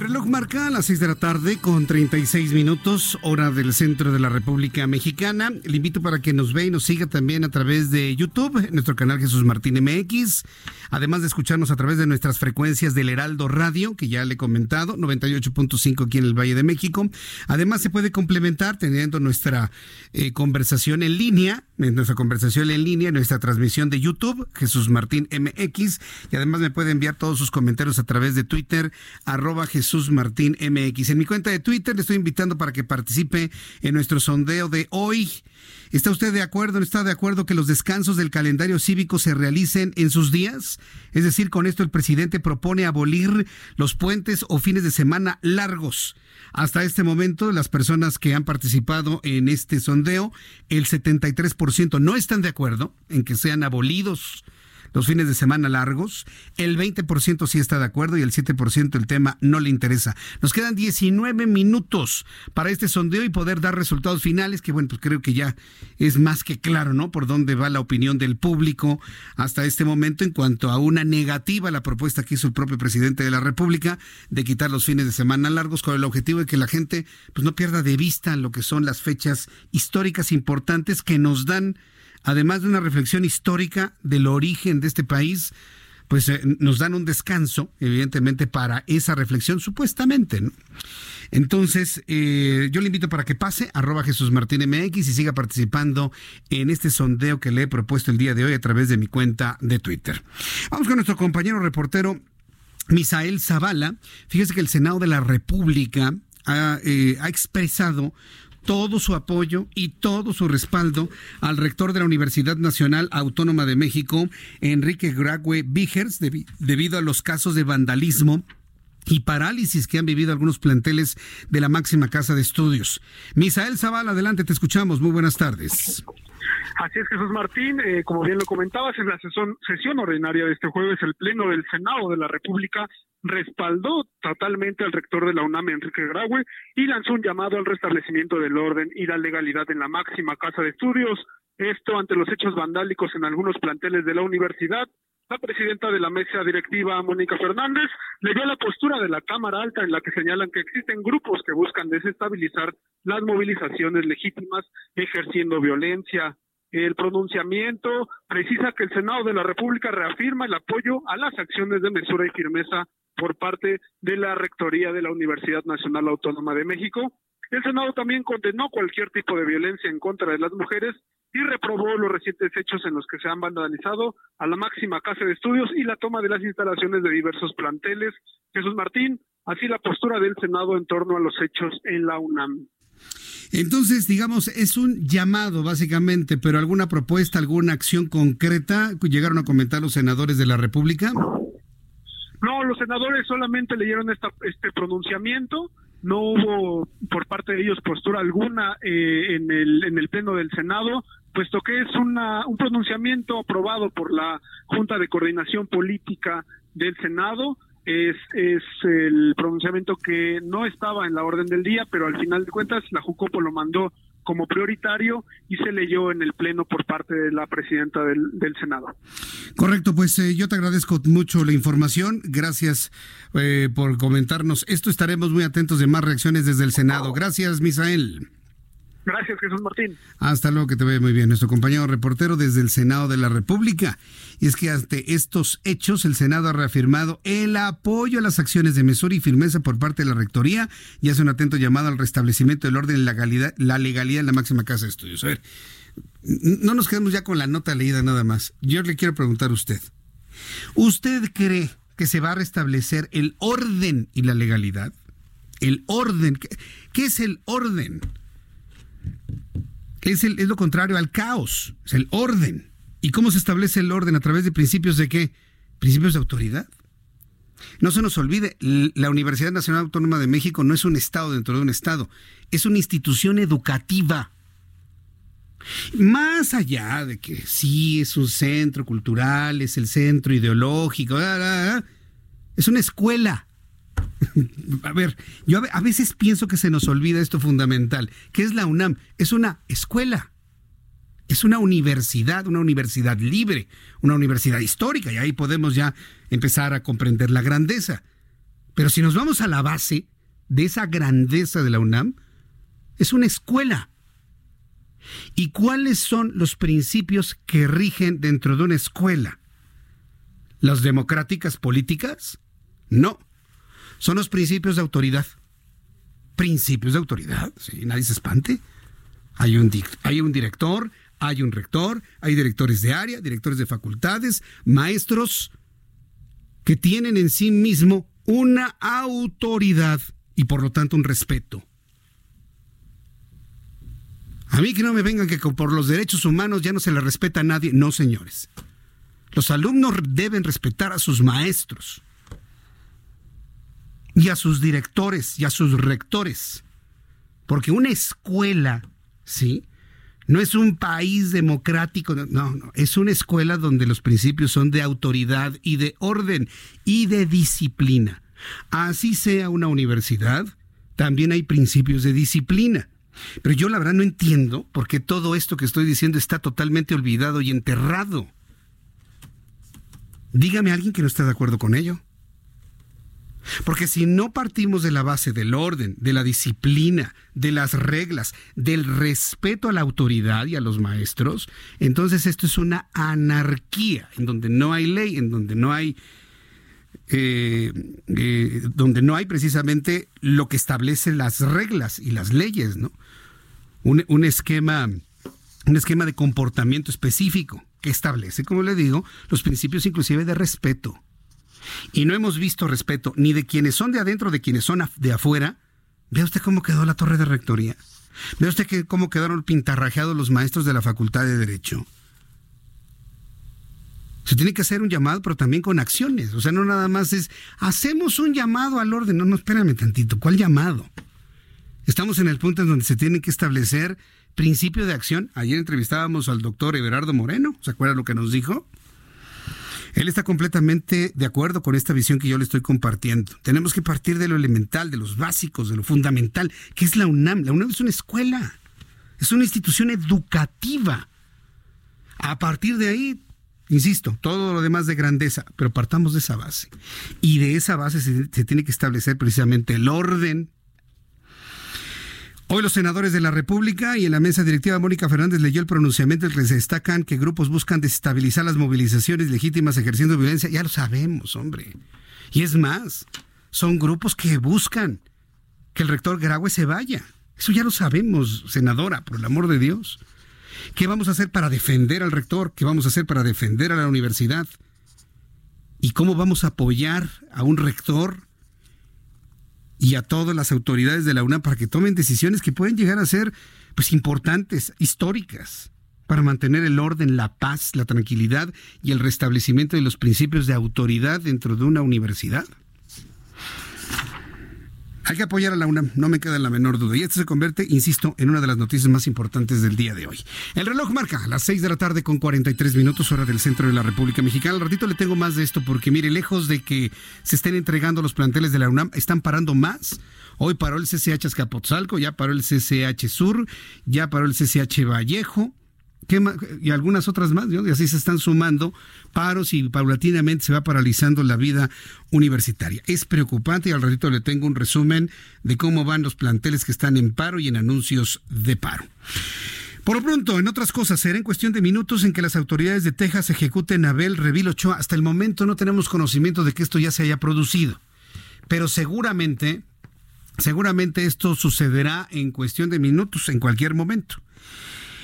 [SPEAKER 1] El reloj marca a las 6 de la tarde con 36 minutos, hora del centro de la República Mexicana. Le invito para que nos vea y nos siga también a través de YouTube, nuestro canal Jesús Martín MX, además de escucharnos a través de nuestras frecuencias del Heraldo Radio, que ya le he comentado, 98.5 aquí en el Valle de México. Además se puede complementar teniendo nuestra eh, conversación en línea, nuestra conversación en línea, nuestra transmisión de YouTube, Jesús Martín MX, y además me puede enviar todos sus comentarios a través de Twitter, arroba Jesús Martín MX. En mi cuenta de Twitter le estoy invitando para que participe en nuestro sondeo de hoy. ¿Está usted de acuerdo? ¿No está de acuerdo que los descansos del calendario cívico se realicen en sus días? Es decir, con esto el presidente propone abolir los puentes o fines de semana largos. Hasta este momento, las personas que han participado en este sondeo, el 73% no están de acuerdo en que sean abolidos los fines de semana largos. El 20% sí está de acuerdo y el 7% el tema no le interesa. Nos quedan 19 minutos para este sondeo y poder dar resultados finales, que bueno, pues creo que ya es más que claro, ¿no? Por dónde va la opinión del público hasta este momento en cuanto a una negativa a la propuesta que hizo el propio presidente de la República de quitar los fines de semana largos con el objetivo de que la gente pues no pierda de vista lo que son las fechas históricas importantes que nos dan además de una reflexión histórica del origen de este país, pues eh, nos dan un descanso, evidentemente, para esa reflexión, supuestamente. Entonces, eh, yo le invito para que pase, arroba Jesús Martín MX y siga participando en este sondeo que le he propuesto el día de hoy a través de mi cuenta de Twitter. Vamos con nuestro compañero reportero Misael Zavala. Fíjese que el Senado de la República ha, eh, ha expresado todo su apoyo y todo su respaldo al rector de la Universidad Nacional Autónoma de México, Enrique Grague Vigers, debido a los casos de vandalismo y parálisis que han vivido algunos planteles de la máxima casa de estudios. Misael Zavala, adelante, te escuchamos. Muy buenas tardes.
[SPEAKER 14] Así es, Jesús Martín. Eh, como bien lo comentabas, en la sesión, sesión ordinaria de este jueves, el Pleno del Senado de la República respaldó totalmente al rector de la UNAM, Enrique Graue, y lanzó un llamado al restablecimiento del orden y la legalidad en la máxima casa de estudios. Esto ante los hechos vandálicos en algunos planteles de la universidad, la presidenta de la mesa directiva, Mónica Fernández, le dio la postura de la Cámara Alta en la que señalan que existen grupos que buscan desestabilizar las movilizaciones legítimas ejerciendo violencia. El pronunciamiento precisa que el Senado de la República reafirma el apoyo a las acciones de mesura y firmeza por parte de la Rectoría de la Universidad Nacional Autónoma de México. El Senado también condenó cualquier tipo de violencia en contra de las mujeres y reprobó los recientes hechos en los que se han vandalizado a la máxima casa de estudios y la toma de las instalaciones de diversos planteles. Jesús Martín, así la postura del Senado en torno a los hechos en la UNAM.
[SPEAKER 1] Entonces, digamos, es un llamado básicamente, pero alguna propuesta, alguna acción concreta llegaron a comentar los senadores de la República.
[SPEAKER 14] No, los senadores solamente leyeron esta, este pronunciamiento no hubo por parte de ellos postura alguna eh, en, el, en el Pleno del Senado, puesto que es una, un pronunciamiento aprobado por la Junta de Coordinación Política del Senado. Es, es el pronunciamiento que no estaba en la orden del día, pero al final de cuentas la JUCOPO lo mandó como prioritario y se leyó en el Pleno por parte de la presidenta del, Senado.
[SPEAKER 1] Correcto, pues eh, yo te agradezco mucho la información. Gracias eh, por comentarnos. Esto estaremos muy atentos de más reacciones desde el Senado. Gracias, Misael.
[SPEAKER 14] Gracias, Jesús Martín.
[SPEAKER 1] Hasta luego, que te vea muy bien. Nuestro compañero reportero desde el Senado de la República. Y es que ante estos hechos, el Senado ha reafirmado el apoyo a las acciones de mesura y firmeza por parte de la Rectoría y hace un atento llamado al restablecimiento del orden y la legalidad, la legalidad en la máxima casa de estudios. A ver, no nos quedemos ya con la nota leída nada más. Yo le quiero preguntar a usted. ¿Usted cree que se va a restablecer el orden y la legalidad? El orden. ¿Qué es el orden? Es, lo contrario al caos, es el orden. ¿Y cómo se establece el orden? ¿A través de principios de qué? Principios de autoridad. No se nos olvide, la Universidad Nacional Autónoma de México no es un Estado dentro de un Estado, es una institución educativa. Más allá de que sí es un centro cultural, es el centro ideológico, es una escuela. a ver, yo a veces pienso que se nos olvida esto fundamental, que es la UNAM, es una escuela. Es una universidad, una universidad libre, una universidad histórica, y ahí podemos ya empezar a comprender la grandeza. Pero si nos vamos a la base de esa grandeza de la UNAM, es una escuela. ¿Y cuáles son los principios que rigen dentro de una escuela? ¿Las democráticas políticas? No son los principios de autoridad. Principios de autoridad, nadie se espante. Hay un, hay un director, hay un rector, hay directores de área, directores de facultades, maestros que tienen en sí mismo una autoridad y por lo tanto un respeto. A mí que no me vengan que por los derechos humanos ya no se le respeta a nadie. No, señores. Los alumnos deben respetar a sus maestros y a sus directores y a sus rectores. Porque una escuela, ¿sí? No es un país democrático, no, no, es una escuela donde los principios son de autoridad y de orden y de disciplina. Así sea una universidad, también hay principios de disciplina. Pero yo la verdad no entiendo por qué todo esto que estoy diciendo está totalmente olvidado y enterrado. Dígame a alguien que no está de acuerdo con ello. Porque si no partimos de la base del orden, de la disciplina, de las reglas, del respeto a la autoridad y a los maestros, entonces esto es una anarquía, en donde no hay ley, en donde no hay... Eh, eh, donde no hay precisamente lo que establece las reglas y las leyes, ¿no? Un, esquema, un esquema de comportamiento específico que establece, como le digo, los principios inclusive de respeto, y no hemos visto respeto ni de quienes son de adentro, de quienes son de afuera. Vea usted cómo quedó la torre de rectoría. Vea usted cómo quedaron pintarrajeados los maestros de la Facultad de Derecho. Se tiene que hacer un llamado, pero también con acciones. O sea, no nada más es, hacemos un llamado al orden. No, no, espérame tantito. ¿Cuál llamado? Estamos en el punto en donde se tiene que establecer principio de acción. Ayer entrevistábamos al doctor Everardo Moreno. ¿Se acuerda lo que nos dijo? Él está completamente de acuerdo con esta visión que yo le estoy compartiendo. Tenemos que partir de lo elemental, de los básicos, de lo fundamental, que es la UNAM. La UNAM es una escuela, es una institución educativa. A partir de ahí, Insisto, todo lo demás de grandeza, pero partamos de esa base. Y de esa base se, se tiene que establecer precisamente el orden Hoy los senadores de la República y en la mesa directiva Mónica Fernández leyó el pronunciamiento en el que se destacan que grupos buscan desestabilizar las movilizaciones legítimas ejerciendo violencia. Ya lo sabemos, hombre. Y es más, son grupos que buscan que el rector Graue se vaya. Eso ya lo sabemos, senadora, por el amor de Dios. ¿Qué vamos a hacer para defender al rector? ¿Qué vamos a hacer para defender a la universidad? ¿Y cómo vamos a apoyar a un rector y a todas las autoridades de la UNAM para que tomen decisiones que pueden llegar a ser pues importantes, históricas, para mantener el orden, la paz, la tranquilidad y el restablecimiento de los principios de autoridad dentro de una universidad. Hay que apoyar a la UNAM, no me queda la menor duda. Y esto se convierte, insisto, en una de las noticias más importantes del día de hoy. El reloj marca las 6 de la tarde con 43 minutos hora del centro de la República Mexicana. Al ratito le tengo más de esto porque, mire, lejos de que se estén entregando los planteles de la UNAM, están parando más. Hoy paró el CCH Azcapotzalco, ya paró el CCH Sur, ya paró el CCH Vallejo, y algunas otras más, y así se están sumando paros y paulatinamente se va paralizando la vida universitaria. Es preocupante y al ratito le tengo un resumen de cómo van los planteles que están en paro y en anuncios de paro. Por lo pronto, en otras cosas, será en cuestión de minutos en que las autoridades de Texas ejecuten a Abel Revil Ochoa. Hasta el momento no tenemos conocimiento de que esto ya se haya producido, pero seguramente, seguramente esto sucederá en cuestión de minutos, en cualquier momento.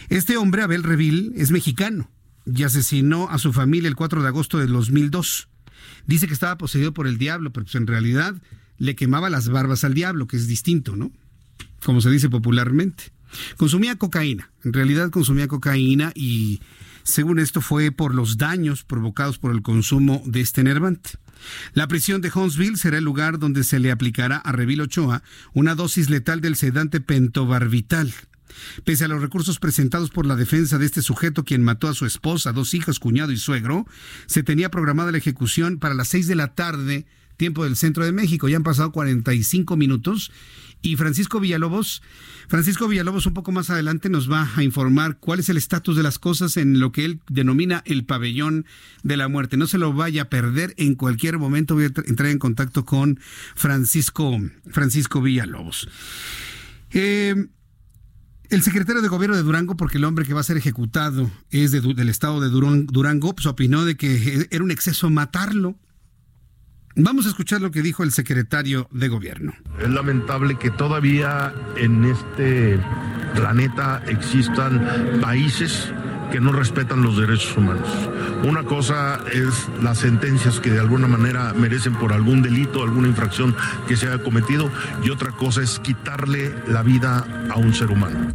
[SPEAKER 1] Este hombre, Abel Revil, es mexicano y asesinó a su familia el 4 de agosto de 2002. Dice que estaba poseído por el diablo, pero pues en realidad le quemaba las barbas al diablo, que es distinto, ¿no? Como se dice popularmente. Consumía cocaína, en realidad consumía cocaína y según esto fue por los daños provocados por el consumo de este enervante. La prisión de Huntsville será el lugar donde se le aplicará a Revil Ochoa una dosis letal del sedante pentobarbital. Pese a los recursos presentados por la defensa de este sujeto, quien mató a su esposa, dos hijas, cuñado y suegro, se tenía programada la ejecución para las seis de la tarde, tiempo del centro de México. Ya han pasado 45 minutos y Francisco Villalobos, Francisco Villalobos un poco más adelante nos va a informar cuál es el estatus de las cosas en lo que él denomina el pabellón de la muerte. No se lo vaya a perder en cualquier momento. Voy a entrar en contacto con Francisco, Francisco Villalobos. Eh, el secretario de gobierno de Durango, porque el hombre que va a ser ejecutado es del estado de Durango, pues opinó de que era un exceso matarlo. Vamos a escuchar lo que dijo el secretario de gobierno.
[SPEAKER 5] Es lamentable que todavía en este planeta existan países que no respetan los derechos humanos. Una cosa es las sentencias que de alguna manera merecen por algún delito, alguna infracción que se haya cometido, y otra cosa es quitarle la vida a un ser humano.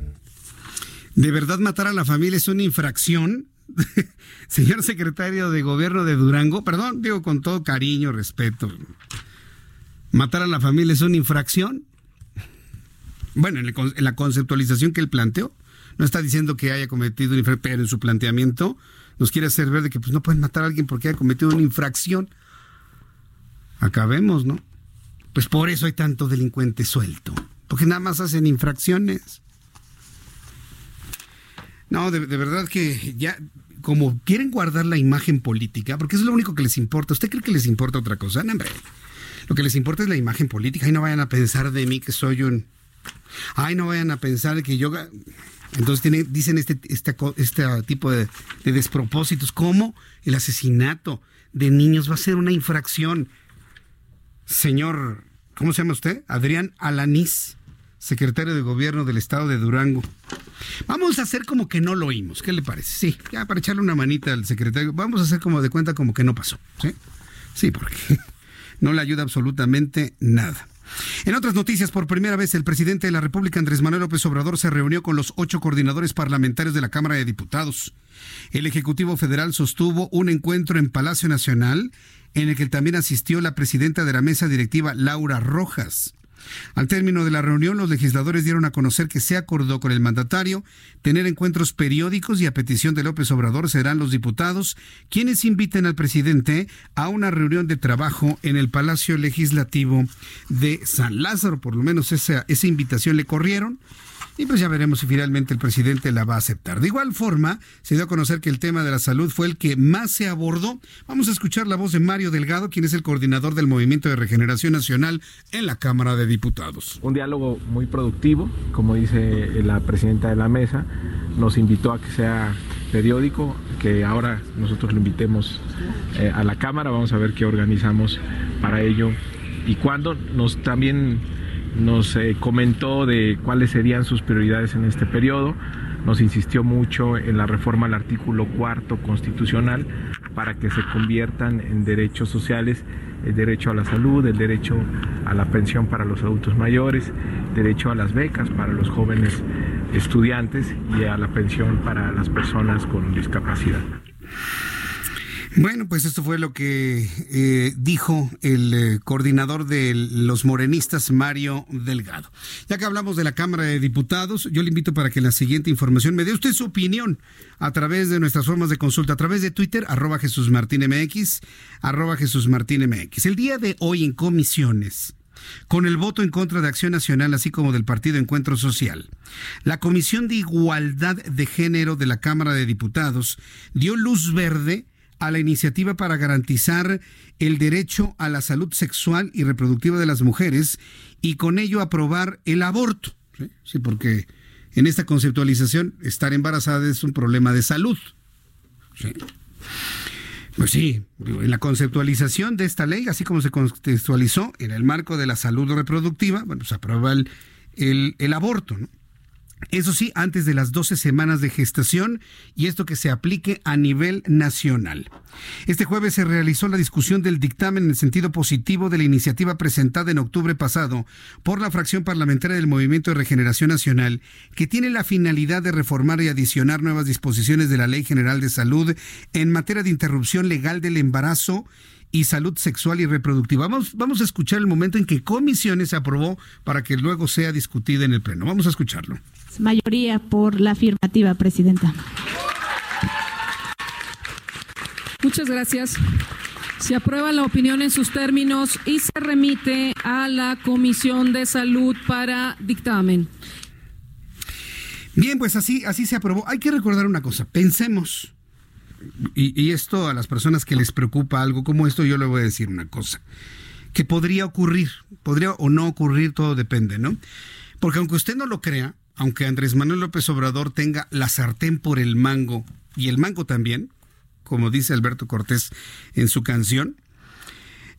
[SPEAKER 1] ¿De verdad matar a la familia es una infracción? Señor secretario de gobierno de Durango, perdón, digo con todo cariño, respeto. ¿Matar a la familia es una infracción? Bueno, en la conceptualización que él planteó, no está diciendo que haya cometido una infracción, pero en su planteamiento nos quiere hacer ver de que pues, no pueden matar a alguien porque haya cometido una infracción. Acabemos, ¿no? Pues por eso hay tanto delincuente suelto, porque nada más hacen infracciones. No, de, verdad que ya, como quieren guardar la imagen política, porque es lo único que les importa. ¿Usted cree que les importa otra cosa? No, hombre. Lo que les importa es la imagen política. Y no vayan a pensar de mí que soy un. Ay, no vayan a pensar que yo entonces dicen este, este, este tipo de, despropósitos, como el asesinato de niños va a ser una infracción. Señor, ¿cómo se llama usted? Adrián Alanís, secretario de gobierno del estado de Durango. Vamos a hacer como que no lo oímos. ¿Qué le parece? Sí, ya para echarle una manita al secretario. Vamos a hacer como de cuenta como que no pasó. Sí, sí porque no le ayuda absolutamente nada. En otras noticias, por primera vez el presidente de la República, Andrés Manuel López Obrador, se reunió con los ocho coordinadores parlamentarios de la Cámara de Diputados. El Ejecutivo Federal sostuvo un encuentro en Palacio Nacional en el que también asistió la presidenta de la mesa directiva, Laura Rojas. Al término de la reunión, los legisladores dieron a conocer que se acordó con el mandatario tener encuentros periódicos y a petición de López Obrador serán los diputados quienes inviten al presidente a una reunión de trabajo en el Palacio Legislativo de San Lázaro. Por lo menos esa, esa invitación le corrieron. Y pues ya veremos si finalmente el presidente la va a aceptar. De igual forma, se dio a conocer que el tema de la salud fue el que más se abordó. Vamos a escuchar la voz de Mario Delgado, quien es el coordinador del Movimiento de Regeneración Nacional en la Cámara de Diputados.
[SPEAKER 15] Un diálogo muy productivo, como dice la presidenta de la mesa, nos invitó a que sea periódico, que ahora nosotros lo invitemos eh, a la Cámara, vamos a ver qué organizamos para ello y cuándo. Nos también nos eh, comentó de cuáles serían sus prioridades en este periodo, nos insistió mucho en la reforma al artículo cuarto constitucional para que se conviertan en derechos sociales el derecho a la salud, el derecho a la pensión para los adultos mayores, derecho a las becas para los jóvenes estudiantes y a la pensión para las personas con discapacidad.
[SPEAKER 1] Bueno, pues esto fue lo que eh, dijo el eh, coordinador de los morenistas, Mario Delgado. Ya que hablamos de la Cámara de Diputados, yo le invito para que la siguiente información me dé usted su opinión a través de nuestras formas de consulta, a través de Twitter, arroba Jesús Martín MX, arroba Jesús Martín MX. El día de hoy en comisiones, con el voto en contra de Acción Nacional, así como del Partido Encuentro Social. La Comisión de Igualdad de Género de la Cámara de Diputados dio luz verde a la iniciativa para garantizar el derecho a la salud sexual y reproductiva de las mujeres y con ello aprobar el aborto. Sí, porque en esta conceptualización estar embarazada es un problema de salud. Pues sí, en la conceptualización de esta ley, así como se contextualizó en el marco de la salud reproductiva, bueno, se aprueba el, el, el aborto, ¿no? Eso sí, antes de las 12 semanas de gestación y esto que se aplique a nivel nacional. Este jueves se realizó la discusión del dictamen en el sentido positivo de la iniciativa presentada en octubre pasado por la fracción parlamentaria del Movimiento de Regeneración Nacional, que tiene la finalidad de reformar y adicionar nuevas disposiciones de la Ley General de Salud en materia de interrupción legal del embarazo y salud sexual y reproductiva. Vamos, vamos a escuchar el momento en que comisiones se aprobó para que luego sea discutida en el Pleno. Vamos a escucharlo.
[SPEAKER 6] Mayoría por la afirmativa, Presidenta.
[SPEAKER 7] Muchas gracias. Se aprueba la opinión en sus términos y se remite a la Comisión de Salud para dictamen.
[SPEAKER 1] Bien, pues así, así se aprobó. Hay que recordar una cosa. Pensemos, y, y esto a las personas que les preocupa algo como esto, yo le voy a decir una cosa. Que podría ocurrir, podría o no ocurrir, todo depende, ¿no? Porque aunque usted no lo crea, aunque Andrés Manuel López Obrador tenga la sartén por el mango y el mango también, como dice Alberto Cortés en su canción,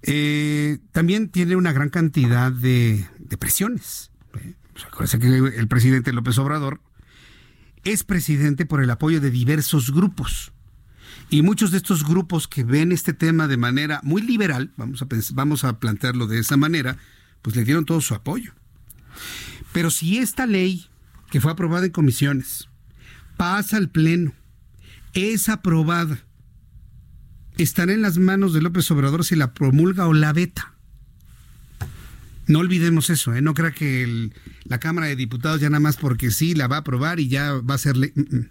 [SPEAKER 1] eh, también tiene una gran cantidad de, presiones. ¿eh? Acuérdense que el presidente López Obrador es presidente por el apoyo de diversos grupos. Y muchos de estos grupos que ven este tema de manera muy liberal, vamos a, vamos a plantearlo de esa manera, pues le dieron todo su apoyo. Pero si esta ley que fue aprobada en comisiones, pasa al Pleno, es aprobada, estará en las manos de López Obrador si la promulga o la veta. No olvidemos eso, ¿eh? no crea que la Cámara de Diputados ya nada más porque sí la va a aprobar y ya va a ser. Mm, mm.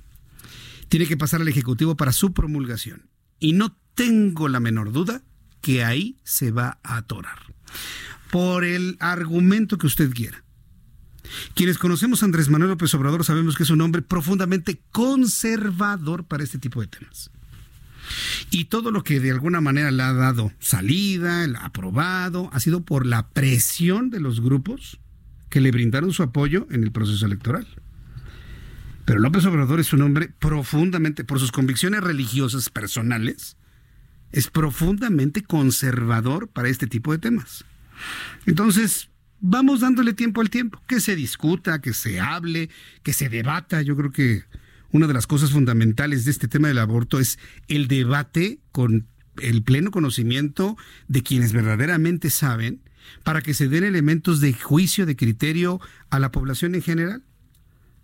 [SPEAKER 1] Tiene que pasar al Ejecutivo para su promulgación. Y no tengo la menor duda que ahí se va a atorar. Por el argumento que usted quiera. Quienes conocemos a Andrés Manuel López Obrador sabemos que es un hombre profundamente conservador para este tipo de temas. Y todo lo que de alguna manera le ha dado salida, el aprobado, ha sido por la presión de los grupos que le brindaron su apoyo en el proceso electoral. Pero López Obrador es un hombre profundamente, por sus convicciones religiosas personales, es profundamente conservador para este tipo de temas. Entonces, vamos dándole tiempo al tiempo, que se discuta, que se hable, que se debata. Yo creo que una de las cosas fundamentales de este tema del aborto es el debate con el pleno conocimiento de quienes verdaderamente saben para que se den elementos de juicio, de criterio a la población en general,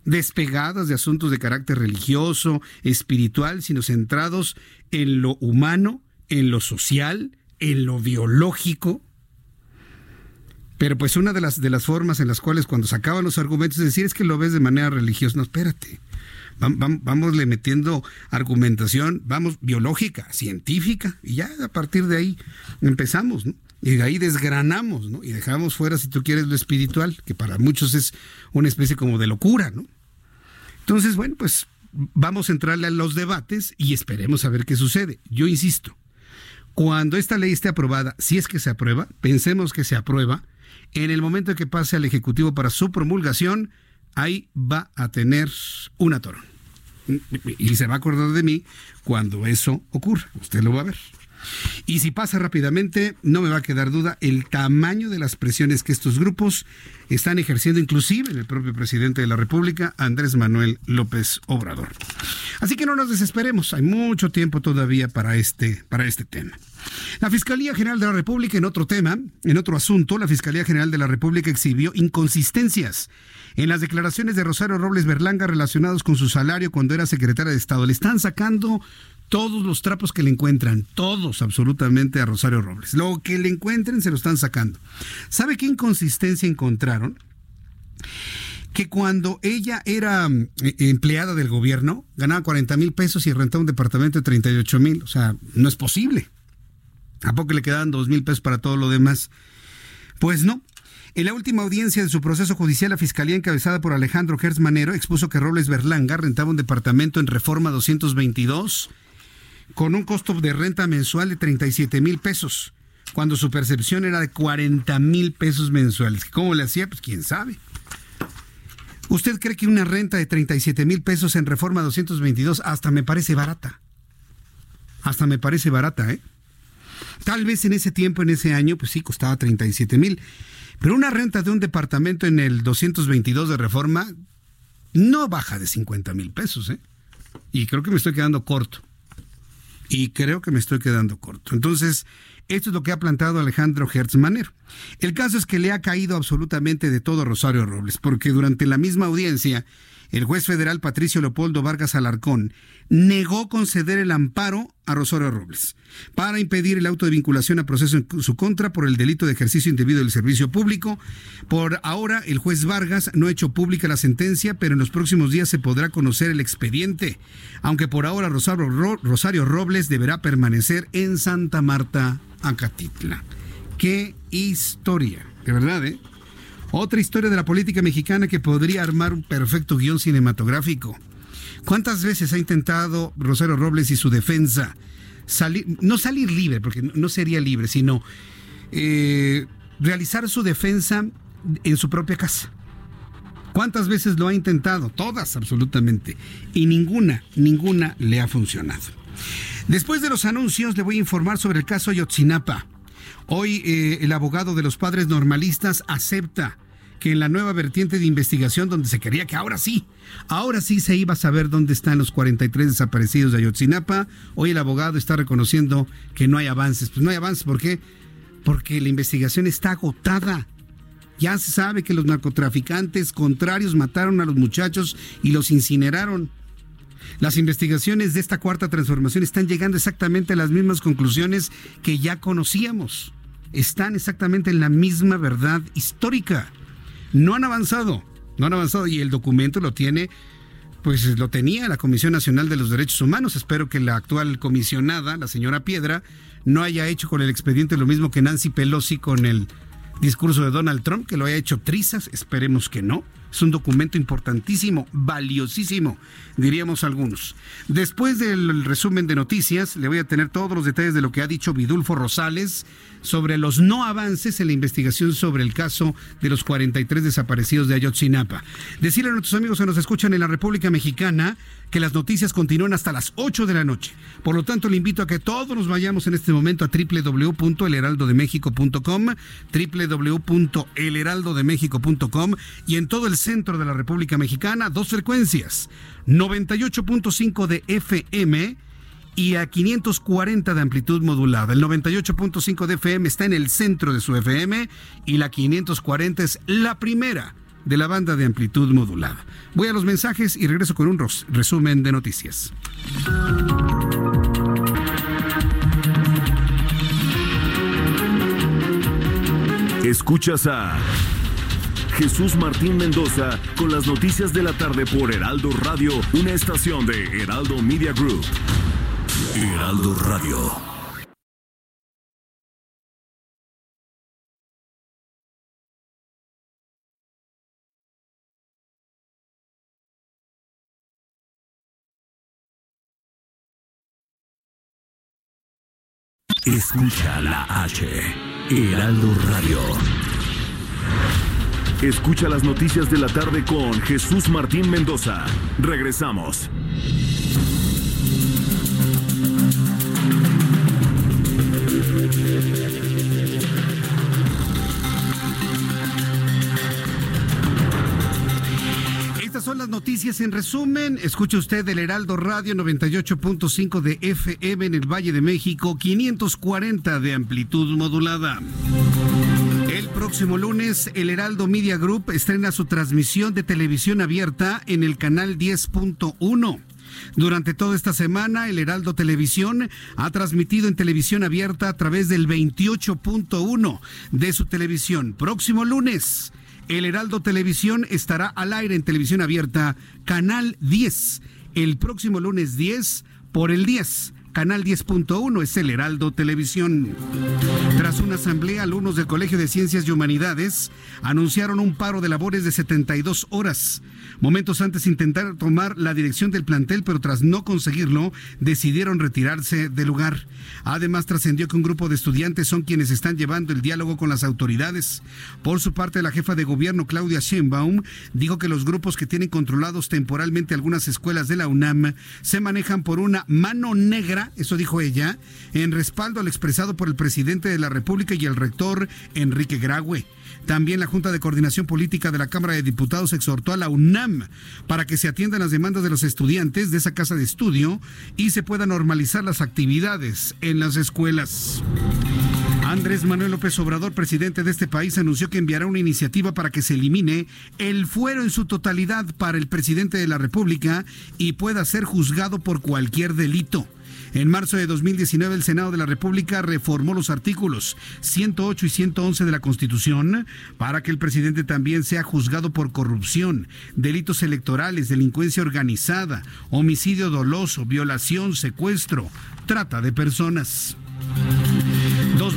[SPEAKER 1] despegadas de asuntos de carácter religioso, espiritual, sino centrados en lo humano, en lo social, en lo biológico, pero pues una de las, de las formas en las cuales cuando sacaban los argumentos es decir es que lo ves de manera religiosa. No, espérate. Vamos, le metiendo argumentación, vamos, biológica, científica, y ya a partir de ahí empezamos, ¿no? Y de ahí desgranamos, ¿no? Y dejamos fuera, si tú quieres, lo espiritual, que para muchos es una especie como de locura, ¿no? Entonces, bueno, pues vamos a entrarle a los debates y esperemos a ver qué sucede. Yo insisto, cuando esta ley esté aprobada, si es que se aprueba, pensemos que se aprueba, en el momento que pase al Ejecutivo para su promulgación, ahí va a tener un atorón. Y se va a acordar de mí cuando eso ocurra. Usted lo va a ver. Y si pasa rápidamente, no me va a quedar duda el tamaño de las presiones que estos grupos están ejerciendo, inclusive en el propio presidente de la República, Andrés Manuel López Obrador. Así que no nos desesperemos, hay mucho tiempo todavía para este, para este tema. La Fiscalía General de la República, en otro tema, en otro asunto, la Fiscalía General de la República exhibió inconsistencias en las declaraciones de Rosario Robles Berlanga relacionados con su salario cuando era secretaria de Estado. Le están sacando todos los trapos que le encuentran, todos absolutamente a Rosario Robles. Lo que le encuentren se lo están sacando. ¿Sabe qué inconsistencia encontraron? Que cuando ella era mm, e, empleada del gobierno, ganaba 40 mil pesos y rentaba un departamento de 38 mil. O sea, no es posible. ¿A poco le quedaban 2 mil pesos para todo lo demás? Pues no. En la última audiencia de su proceso judicial, la fiscalía encabezada por Alejandro Gertz Manero expuso que Robles Berlanga rentaba un departamento en Reforma 222 con un costo de renta mensual de 37 mil pesos, cuando su percepción era de 40 mil pesos mensuales. ¿Cómo le hacía? Pues quién sabe. ¿Usted cree que una renta de 37 mil pesos en Reforma 222 hasta me parece barata? Hasta me parece barata, ¿eh? Tal vez en ese tiempo, en ese año, pues sí, costaba 37 mil. Pero una renta de un departamento en el 222 de Reforma no baja de 50 mil pesos, ¿eh? Y creo que me estoy quedando corto y creo que me estoy quedando corto. Entonces, esto es lo que ha plantado Alejandro Hertz Manero. El caso es que le ha caído absolutamente de todo Rosario Robles, porque durante la misma audiencia el juez federal Patricio Leopoldo Vargas Alarcón negó conceder el amparo a Rosario Robles para impedir el auto de vinculación a proceso en su contra por el delito de ejercicio indebido del servicio público. Por ahora, el juez Vargas no ha hecho pública la sentencia, pero en los próximos días se podrá conocer el expediente, aunque por ahora Rosario, Robles deberá permanecer en Santa Marta, Acatitla. ¡Qué historia! De verdad, ¿eh? Otra historia de la política mexicana que podría armar un perfecto guion cinematográfico. ¿Cuántas veces ha intentado Rosario Robles y su defensa salir, no salir libre, porque no sería libre, sino eh, realizar su defensa en su propia casa? ¿Cuántas veces lo ha intentado? Todas, absolutamente. Y ninguna, ninguna le ha funcionado. Después de los anuncios, le voy a informar sobre el caso Ayotzinapa. Hoy eh, el abogado de los padres normalistas acepta que en la nueva vertiente de investigación donde se quería que ahora sí, ahora sí se iba a saber dónde están los 43 desaparecidos de Ayotzinapa, hoy el abogado está reconociendo que no hay avances. Pues no hay avances, ¿por qué? Porque la investigación está agotada. Ya se sabe que los narcotraficantes contrarios mataron a los muchachos y los incineraron. Las investigaciones de esta cuarta transformación están llegando exactamente a las mismas conclusiones que ya conocíamos están exactamente en la misma verdad histórica. No han avanzado, no han avanzado y el documento lo tiene, pues lo tenía la Comisión Nacional de los Derechos Humanos. Espero que la actual comisionada, la señora Piedra, no haya hecho con el expediente lo mismo que Nancy Pelosi con el discurso de Donald Trump, que lo haya hecho trizas, esperemos que no. Es un documento importantísimo, valiosísimo, diríamos algunos. Después del resumen de noticias, le voy a tener todos los detalles de lo que ha dicho Vidulfo Rosales sobre los no avances en la investigación sobre el caso de los 43 desaparecidos de Ayotzinapa. Decirle a nuestros amigos que nos escuchan en la República Mexicana que las noticias continúan hasta las 8 de la noche. Por lo tanto, le invito a que todos nos vayamos en este momento a www.elheraldodemexico.com, www.elheraldodemexico.com y en todo el centro de la República Mexicana, dos frecuencias, 98.5 de FM y a 540 de amplitud modulada. El 98.5 de FM está en el centro de su FM y la 540 es la primera de la banda de amplitud modulada. Voy a los mensajes y regreso con un resumen de noticias.
[SPEAKER 16] Escuchas a Jesús Martín Mendoza con las noticias de la tarde por Heraldo Radio, una estación de Heraldo Media Group. Heraldo Radio. Escucha la H, Heraldo Radio. Escucha las noticias de la tarde con Jesús Martín Mendoza. Regresamos.
[SPEAKER 1] Estas son las noticias en resumen. Escuche usted el Heraldo Radio 98.5 de FM en el Valle de México, 540 de amplitud modulada. Próximo lunes, el Heraldo Media Group estrena su transmisión de televisión abierta en el canal 10.1. Durante toda esta semana, el Heraldo Televisión ha transmitido en televisión abierta a través del 28.1 de su televisión. Próximo lunes, el Heraldo Televisión estará al aire en televisión abierta, Canal 10. El próximo lunes 10 por el 10. Canal 10.1 es el Heraldo Televisión. Tras una asamblea, alumnos del Colegio de Ciencias y Humanidades anunciaron un paro de labores de 72 horas. Momentos antes intentaron tomar la dirección del plantel, pero tras no conseguirlo, decidieron retirarse del lugar. Además, trascendió que un grupo de estudiantes son quienes están llevando el diálogo con las autoridades. Por su parte, la jefa de gobierno, Claudia Sheinbaum, dijo que los grupos que tienen controlados temporalmente algunas escuelas de la UNAM se manejan por una mano negra, eso dijo ella, en respaldo al expresado por el presidente de la República y el rector Enrique Graue. También la Junta de Coordinación Política de la Cámara de Diputados exhortó a la UNAM para que se atiendan las demandas de los estudiantes de esa casa de estudio y se puedan normalizar las actividades en las escuelas. Andrés Manuel López Obrador, presidente de este país, anunció que enviará una iniciativa para que se elimine el fuero en su totalidad para el presidente de la República y pueda ser juzgado por cualquier delito. En marzo de 2019, el Senado de la República reformó los artículos 108 y 111 de la Constitución para que el presidente también sea juzgado por corrupción, delitos electorales, delincuencia organizada, homicidio doloso, violación, secuestro, trata de personas.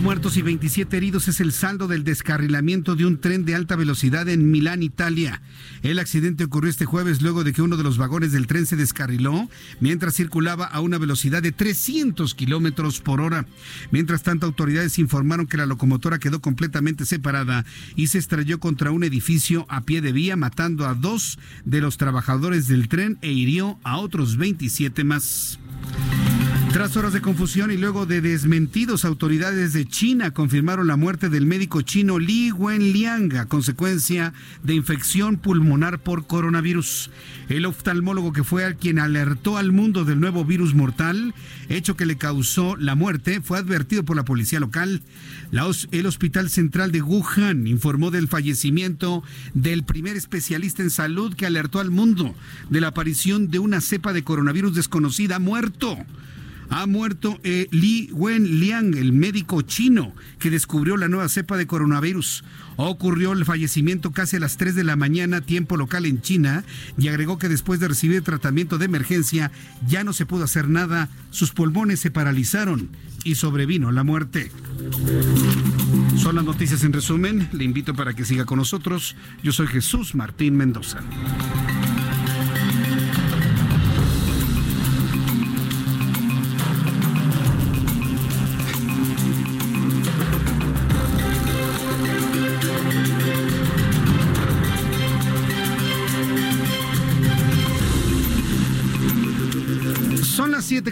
[SPEAKER 1] Muertos y 27 heridos es el saldo del descarrilamiento de un tren de alta velocidad en Milán, Italia. El accidente ocurrió este jueves luego de que uno de los vagones del tren se descarriló mientras circulaba a una velocidad de 300 kilómetros por hora. Mientras tanto, autoridades informaron que la locomotora quedó completamente separada y se estrelló contra un edificio a pie de vía, matando a dos de los trabajadores del tren e hirió a otros 27 más. Tras horas de confusión y luego de desmentidos, autoridades de China confirmaron la muerte del médico chino Li Wenliang a consecuencia de infección pulmonar por coronavirus. El oftalmólogo que fue al quien alertó al mundo del nuevo virus mortal, hecho que le causó la muerte, fue advertido por la policía local. el Hospital Central de Wuhan informó del fallecimiento del primer especialista en salud que alertó al mundo de la aparición de una cepa de coronavirus desconocida muerto ha muerto eh, Li Wenliang, el médico chino que descubrió la nueva cepa de coronavirus. Ocurrió el fallecimiento casi a las 3 de la mañana, tiempo local en China, y agregó que después de recibir tratamiento de emergencia ya no se pudo hacer nada, sus pulmones se paralizaron y sobrevino la muerte. Son las noticias en resumen, le invito para que siga con nosotros. Yo soy Jesús Martín Mendoza.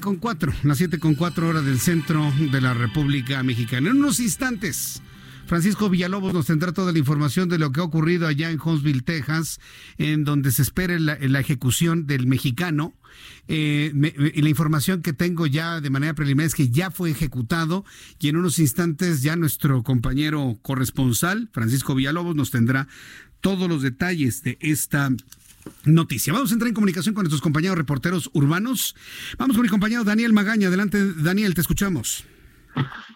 [SPEAKER 1] Con 4, las 7 con 4 horas del centro de la República Mexicana. En unos instantes, Francisco Villalobos nos tendrá toda la información de lo que ha ocurrido allá en Huntsville, Texas, en donde se espera la, ejecución del mexicano. Eh, y la información que tengo ya de manera preliminar es que ya fue ejecutado y en unos instantes ya nuestro compañero corresponsal, Francisco Villalobos, nos tendrá todos los detalles de esta noticia. Vamos a entrar en comunicación con nuestros compañeros reporteros urbanos. Vamos con mi compañero Daniel Magaña. Adelante, Daniel, te escuchamos.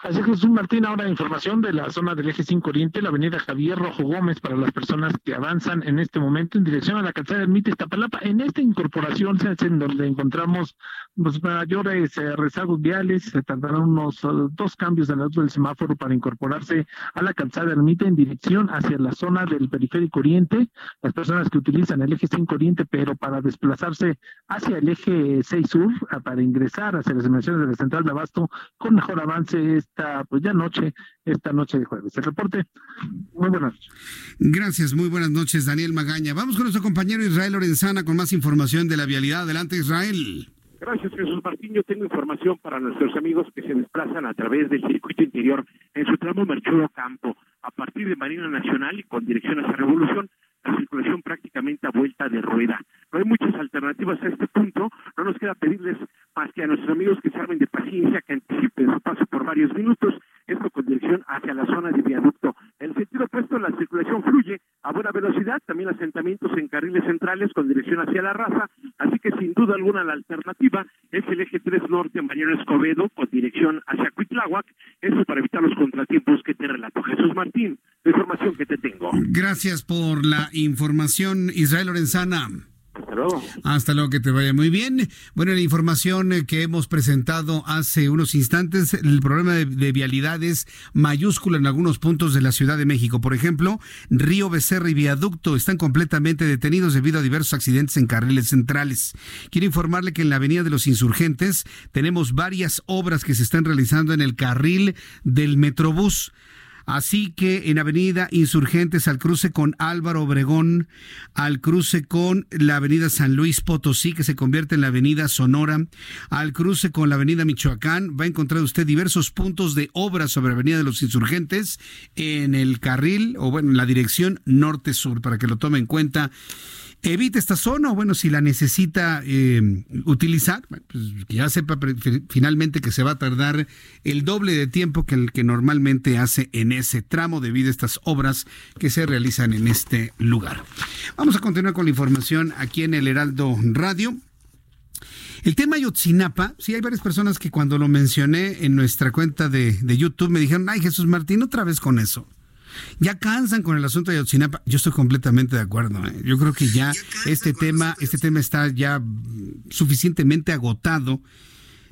[SPEAKER 12] Así que Jesús Martín, ahora información de la zona del eje 5 Oriente, la avenida Javier Rojo Gómez para las personas que avanzan en este momento en dirección a la calzada de Ermita Iztapalapa. En esta incorporación se hace en donde encontramos los mayores eh, rezagos viales, se tardarán unos eh, dos cambios en el del semáforo para incorporarse a la calzada de Ermita en dirección hacia la zona del periférico Oriente. Las personas que utilizan el eje 5 Oriente, pero para desplazarse hacia el eje 6 Sur, para ingresar hacia las dimensiones de la central de Abasto con mejor avance esta, pues ya noche, esta noche de jueves. El reporte, muy buenas noches.
[SPEAKER 1] Gracias, muy buenas noches, Daniel Magaña. Vamos con nuestro compañero Israel Lorenzana con más información de la vialidad. Adelante, Israel.
[SPEAKER 11] Gracias, Jesús Martín. Yo tengo información para nuestros amigos que se desplazan a través del circuito interior en su tramo Merchudo Campo, a partir de Marina Nacional y con dirección hacia Revolución la circulación prácticamente a vuelta de rueda. No hay muchas alternativas a este punto, no nos queda pedirles más que a nuestros amigos que se de paciencia, que anticipen su paso por varios minutos, esto con dirección hacia la zona de viaducto. En el sentido opuesto, la circulación fluye a buena velocidad, también asentamientos en carriles centrales con dirección hacia la raza, así que sin duda alguna la alternativa es el eje 3 norte Mariano Escobedo con dirección hacia Cuitláhuac, eso para evitar los contratiempos que te relato. Jesús Martín, la información que te tengo.
[SPEAKER 1] Gracias por la información, Israel Lorenzana.
[SPEAKER 11] Hasta luego.
[SPEAKER 1] Hasta luego, que te vaya muy bien. Bueno, la información eh, que hemos presentado hace unos instantes, el problema de, de, vialidad es mayúsculo en algunos puntos de la Ciudad de México. Por ejemplo, Río Becerra y Viaducto están completamente detenidos debido a diversos accidentes en carriles centrales. Quiero informarle que en la Avenida de los Insurgentes tenemos varias obras que se están realizando en el carril del Metrobús. Así que en Avenida Insurgentes al cruce con Álvaro Obregón, al cruce con la Avenida San Luis Potosí, que se convierte en la Avenida Sonora, al cruce con la Avenida Michoacán, va a encontrar usted diversos puntos de obra sobre Avenida de los Insurgentes en el carril o bueno, en la dirección norte-sur, para que lo tome en cuenta evite esta zona o bueno, si la necesita eh, utilizar, pues ya sepa finalmente que se va a tardar el doble de tiempo que el que normalmente hace en ese tramo debido a estas obras que se realizan en este lugar. Vamos a continuar con la información aquí en el Heraldo Radio. El tema Yotzinapa, sí hay varias personas que cuando lo mencioné en nuestra cuenta de, de YouTube me dijeron, ay Jesús Martín, otra vez con eso. Ya cansan con el asunto de Ayotzinapa. Yo estoy completamente de acuerdo. ¿eh? Yo creo que ya este tema, este tema está ya suficientemente agotado.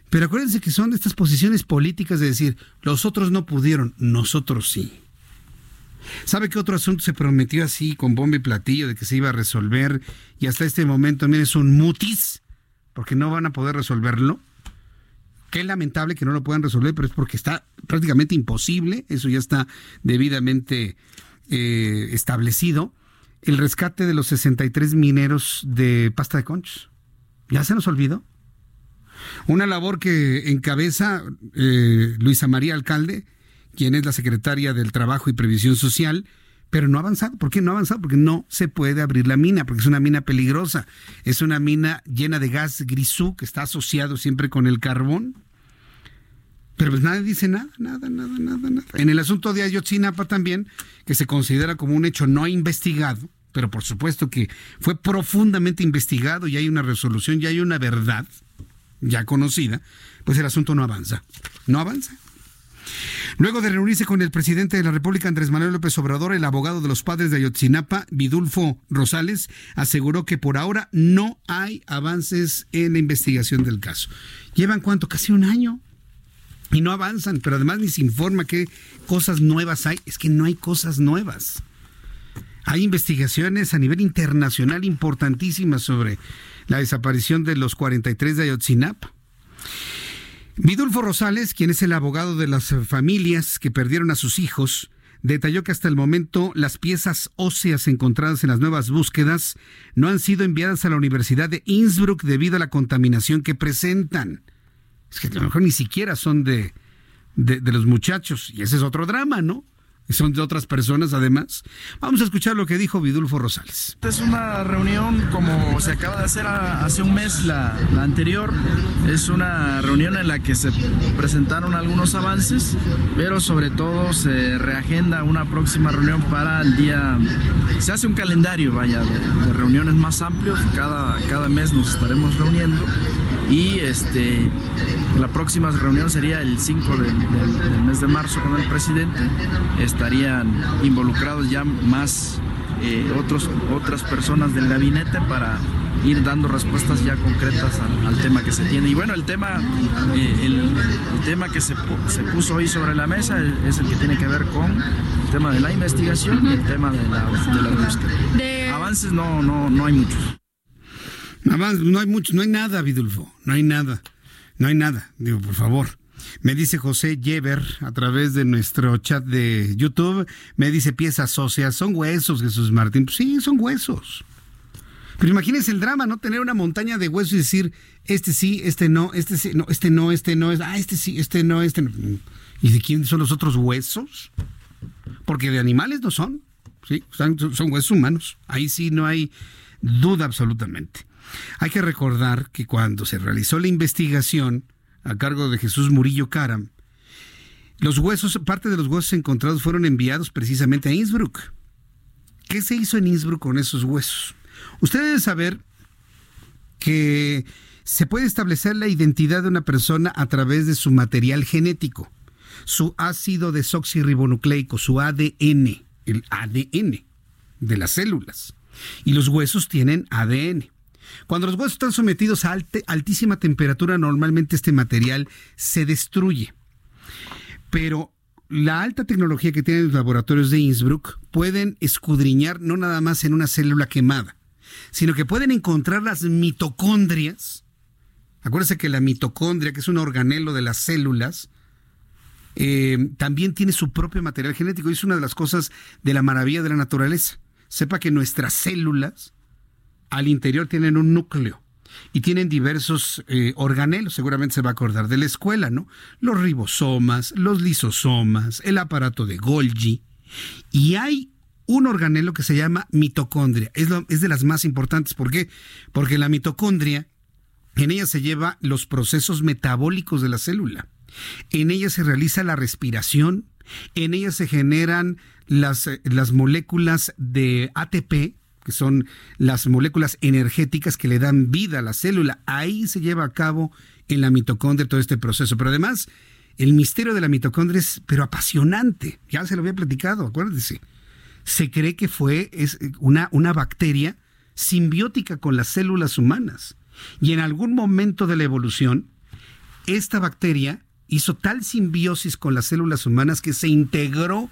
[SPEAKER 1] Pero acuérdense que son estas posiciones políticas de decir, los otros no pudieron, nosotros sí. ¿Sabe qué otro asunto se prometió así con bomba y platillo de que se iba a resolver y hasta este momento miren es un mutis porque no van a poder resolverlo? Qué lamentable que no lo puedan resolver, pero es porque está prácticamente imposible, eso ya está debidamente eh, establecido. El rescate de los 63 mineros de pasta de conchos. ¿Ya se nos olvidó? Una labor que encabeza eh, Luisa María Alcalde, quien es la secretaria del Trabajo y Previsión Social, pero no ha avanzado. ¿Por qué no ha avanzado? Porque no se puede abrir la mina, porque es una mina peligrosa. Es una mina llena de gas grisú que está asociado siempre con el carbón. Pero pues nadie dice nada, nada, nada, nada, nada. En el asunto de Ayotzinapa también, que se considera como un hecho no investigado, pero por supuesto que fue profundamente investigado y hay una resolución, y hay una verdad ya conocida, pues el asunto no avanza. No avanza. Luego de reunirse con el presidente de la República, Andrés Manuel López Obrador, el abogado de los padres de Ayotzinapa, Vidulfo Rosales, aseguró que por ahora no hay avances en la investigación del caso. ¿Llevan cuánto? Casi un año. Y no avanzan, pero además ni se informa qué cosas nuevas hay. Es que no hay cosas nuevas. Hay investigaciones a nivel internacional importantísimas sobre la desaparición de los 43 de Ayotzinapa. Vidulfo Rosales, quien es el abogado de las familias que perdieron a sus hijos, detalló que hasta el momento las piezas óseas encontradas en las nuevas búsquedas no han sido enviadas a la Universidad de Innsbruck debido a la contaminación que presentan. Es que a lo mejor ni siquiera son de, de, de los muchachos, y ese es otro drama, ¿no? Son de otras personas además. Vamos a escuchar lo que dijo Vidulfo Rosales.
[SPEAKER 17] Es una reunión como se acaba de hacer hace un mes la, la, anterior. Es una reunión en la que se presentaron algunos avances, pero sobre todo se reagenda una próxima reunión para el día... Se hace un calendario, vaya, de, de reuniones más amplios. Cada, cada mes nos estaremos reuniendo y este la próxima reunión sería el 5 del, del, del mes de marzo con el presidente estarían involucrados ya más eh, otros, otras personas del gabinete para ir dando respuestas ya concretas al, al tema que se tiene. Y bueno, el tema, eh, el, el, tema que se, se, puso hoy sobre la mesa es el que tiene que ver con el tema de la investigación y el tema de la, de la búsqueda. De... Avances no, no, no hay muchos.
[SPEAKER 1] Avances, no hay muchos, no hay nada, Vidulfo, no hay nada, no hay nada, digo, por favor. Me dice José Yever a través de nuestro chat de YouTube, me dice piezas óseas, son huesos, Jesús Martín. Pues sí, son huesos. Pero imagínense el drama, ¿no? Tener una montaña de huesos y decir, este sí, este no, este sí, no, este no, este no, ah, este sí, este no, este no. ¿Y de quién son los otros huesos? Porque de animales no son, ¿sí? Son, son huesos humanos. Ahí sí no hay duda absolutamente. Hay que recordar que cuando se realizó la investigación, a cargo de Jesús Murillo Caram, los huesos, parte de los huesos encontrados fueron enviados precisamente a Innsbruck. ¿Qué se hizo en Innsbruck con esos huesos? Usted debe saber que se puede establecer la identidad de una persona a través de su material genético, su ácido desoxirribonucleico, su ADN, el ADN de las células. Y los huesos tienen ADN. Cuando los huesos están sometidos a altísima temperatura, normalmente este material se destruye. Pero la alta tecnología que tienen los laboratorios de Innsbruck pueden escudriñar no nada más en una célula quemada, sino que pueden encontrar las mitocondrias. Acuérdense que la mitocondria, que es un organelo de las células, eh, también tiene su propio material genético y es una de las cosas de la maravilla de la naturaleza. Sepa que nuestras células al interior tienen un núcleo y tienen diversos eh, organelos, seguramente se va a acordar de la escuela, ¿no? Los ribosomas, los lisosomas, el aparato de Golgi. Y hay un organelo que se llama mitocondria. Es, es de las más importantes. ¿Por qué? Porque la mitocondria, en ella se lleva los procesos metabólicos de la célula. En ella se realiza la respiración, en ella se generan las, eh, las moléculas de ATP, que son las moléculas energéticas que le dan vida a la célula. Ahí se lleva a cabo en la mitocondria todo este proceso. Pero además, el misterio de la mitocondria es pero apasionante. Ya se lo había platicado, acuérdense. Se cree que fue es una, una bacteria simbiótica con las células humanas. Y en algún momento de la evolución, esta bacteria hizo tal simbiosis con las células humanas que se integró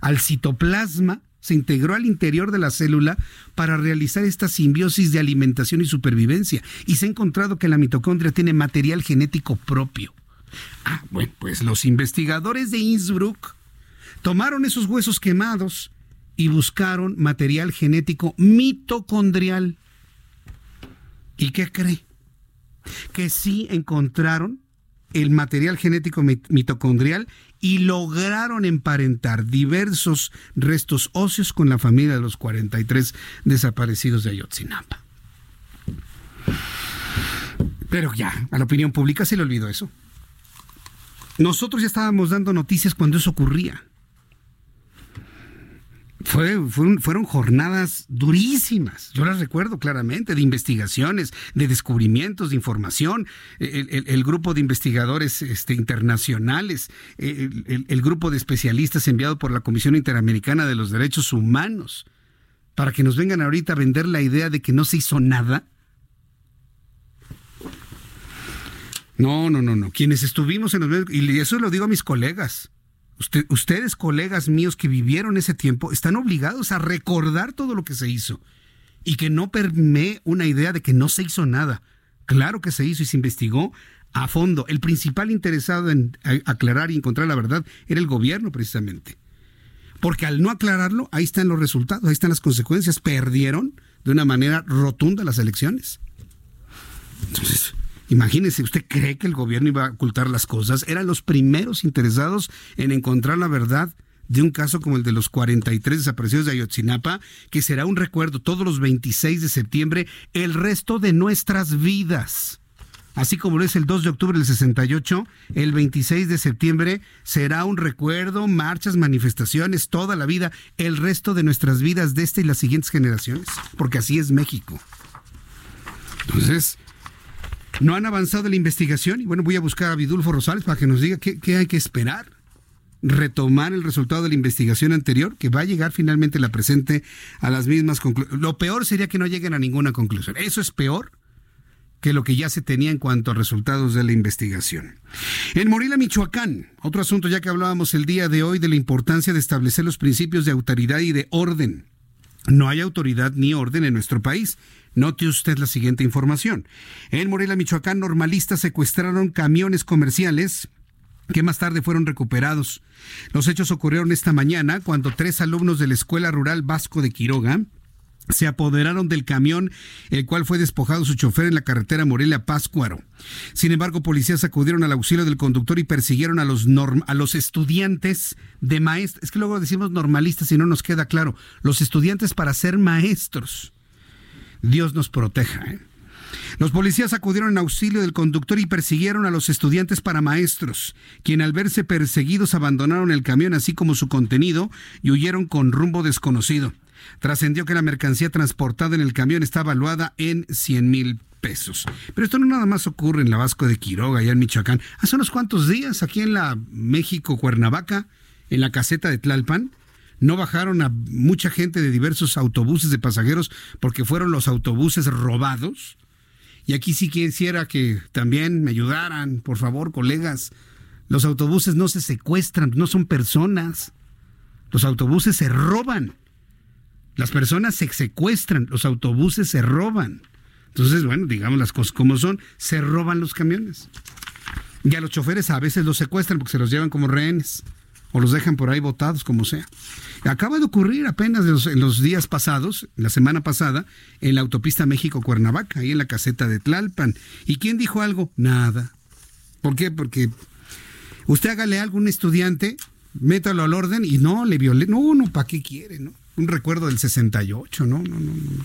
[SPEAKER 1] al citoplasma se integró al interior de la célula para realizar esta simbiosis de alimentación y supervivencia. Y se ha encontrado que la mitocondria tiene material genético propio. Ah, bueno, pues los investigadores de Innsbruck tomaron esos huesos quemados y buscaron material genético mitocondrial. ¿Y qué cree? Que sí encontraron el material genético mitocondrial y lograron emparentar diversos restos óseos con la familia de los 43 desaparecidos de Ayotzinapa. Pero ya, a la opinión pública se le olvidó eso. Nosotros ya estábamos dando noticias cuando eso ocurría fueron, jornadas durísimas, yo las recuerdo claramente, de investigaciones, de descubrimientos, de información, el, grupo de investigadores este, internacionales, el, el, grupo de especialistas enviado por la Comisión Interamericana de los Derechos Humanos, para que nos vengan ahorita a vender la idea de que no se hizo nada. No, no, no, no. Quienes estuvimos en los medios, y eso lo digo a mis colegas, ustedes, colegas míos que vivieron ese tiempo, están obligados a recordar todo lo que se hizo y que no permee una idea de que no se hizo nada. Claro que se hizo y se investigó a fondo. El principal interesado en aclarar y encontrar la verdad era el gobierno, precisamente. Porque al no aclararlo, ahí están los resultados, ahí están las consecuencias. Perdieron de una manera rotunda las elecciones. Entonces, Imagínese, ¿usted cree que el gobierno iba a ocultar las cosas? Eran los primeros interesados en encontrar la verdad de un caso como el de los 43 desaparecidos de Ayotzinapa, que será un recuerdo todos los 26 de septiembre, el resto de nuestras vidas. Así como lo es el 2 de octubre del 68, el 26 de septiembre será un recuerdo, marchas, manifestaciones, toda la vida, el resto de nuestras vidas de esta y las siguientes generaciones, porque así es México. Entonces, no han avanzado la investigación y bueno, voy a buscar a Vidulfo Rosales para que nos diga qué, hay que esperar. Retomar el resultado de la investigación anterior, que va a llegar finalmente la presente a las mismas conclusiones. Lo peor sería que no lleguen a ninguna conclusión. Eso es peor que lo que ya se tenía en cuanto a resultados de la investigación. En Morelia, Michoacán, otro asunto ya que hablábamos el día de hoy de la importancia de establecer los principios de autoridad y de orden. No hay autoridad ni orden en nuestro país. Note usted la siguiente información. En Morelia, Michoacán, normalistas secuestraron camiones comerciales que más tarde fueron recuperados. Los hechos ocurrieron esta mañana cuando tres alumnos de la Escuela Rural Vasco de Quiroga se apoderaron del camión, el cual fue despojado su chofer en la carretera Morelia-Páscuaro. Sin embargo, policías acudieron al auxilio del conductor y persiguieron a los, a los estudiantes de maestros. Es que luego decimos normalistas y no nos queda claro. Los estudiantes para ser maestros. Dios nos proteja. ¿eh? Los policías acudieron en auxilio del conductor y persiguieron a los estudiantes para maestros, quien al verse perseguidos abandonaron el camión así como su contenido y huyeron con rumbo desconocido. Trascendió que la mercancía transportada en el camión está evaluada en 100 mil pesos. Pero esto no nada más ocurre en la Vasco de Quiroga, allá en Michoacán. Hace unos cuantos días, aquí en la México Cuernavaca, en la caseta de Tlalpan, no bajaron a mucha gente de diversos autobuses de pasajeros porque fueron los autobuses robados. Y aquí sí quisiera que también me ayudaran, por favor, colegas. Los autobuses no se secuestran, no son personas. Los autobuses se roban. Las personas se secuestran, los autobuses se roban. Entonces, bueno, digamos las cosas como son, se roban los camiones. Y a los choferes a veces los secuestran porque se los llevan como rehenes o los dejan por ahí botados, como sea. Acaba de ocurrir apenas en los, días pasados, la semana pasada, en la autopista México-Cuernavaca, ahí en la caseta de Tlalpan. ¿Y quién dijo algo? Nada. ¿Por qué? Porque usted hágale algo a un estudiante, métalo al orden y no le viole. No, no, ¿para qué quiere? No? un recuerdo del 68, ¿no? No, no, no.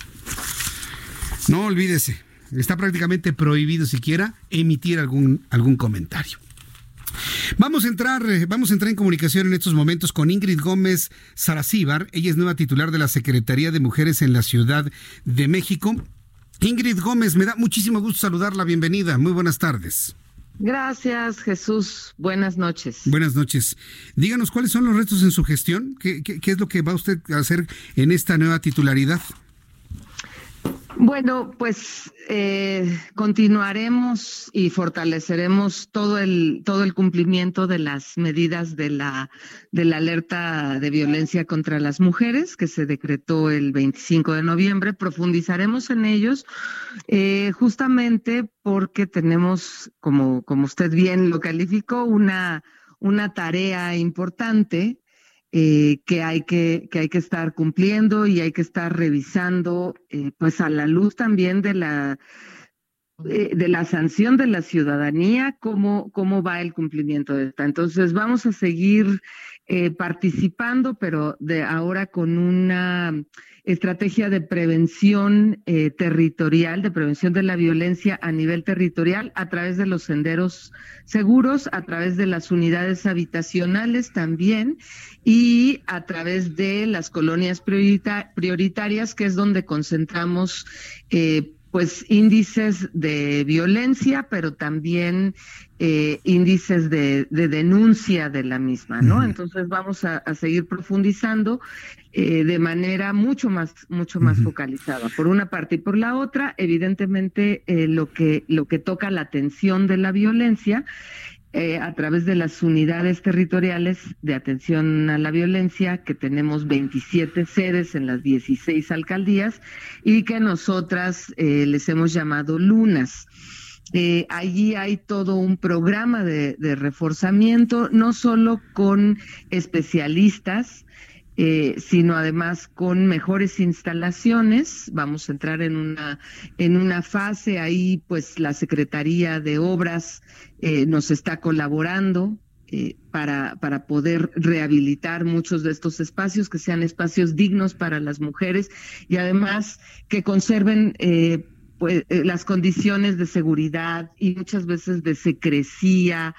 [SPEAKER 1] No olvídese, está prácticamente prohibido siquiera emitir algún, algún comentario. Vamos a entrar, eh, vamos a entrar en comunicación en estos momentos con Ingrid Gómez Saracíbar. Ella es nueva titular de la Secretaría de Mujeres en la Ciudad de México. Ingrid Gómez, me da muchísimo gusto saludarla. Bienvenida. Muy buenas tardes.
[SPEAKER 18] Gracias, Jesús. Buenas noches.
[SPEAKER 1] Buenas noches. Díganos cuáles son los retos en su gestión. ¿Qué, qué, es lo que va usted a hacer en esta nueva titularidad?
[SPEAKER 18] Bueno, pues eh, continuaremos y fortaleceremos todo el todo el cumplimiento de las medidas de la de la alerta de violencia contra las mujeres que se decretó el 25 de noviembre. Profundizaremos en ellos eh, justamente porque tenemos, como como usted bien lo calificó, una una tarea importante eh, que, hay que, que hay que estar cumpliendo y hay que estar revisando, eh, pues a la luz también de la de, la sanción de la ciudadanía, cómo, cómo va el cumplimiento de esta. Entonces vamos a seguir eh, participando, pero de ahora con una estrategia de prevención eh, territorial, de prevención de la violencia a nivel territorial a través de los senderos seguros, a través de las unidades habitacionales también y a través de las colonias prioritarias, que es donde concentramos eh, pues índices de violencia, pero también eh, índices de, denuncia de la misma, ¿no? Entonces vamos a, seguir profundizando eh, de manera mucho más, mucho más focalizada. Por una parte y por la otra, evidentemente eh, lo que lo que toca la atención de la violencia eh, a través de las unidades territoriales de atención a la violencia, que tenemos 27 sedes en las 16 alcaldías y que nosotras eh, les hemos llamado lunas. Eh, allí hay todo un programa de, de reforzamiento, no solo con especialistas, eh, sino además con mejores instalaciones. Vamos a entrar en una, en una fase ahí, pues la Secretaría de Obras eh, nos está colaborando. Eh, para, para poder rehabilitar muchos de estos espacios, que sean espacios dignos para las mujeres y además que conserven pues, las condiciones de seguridad y muchas veces de secrecía,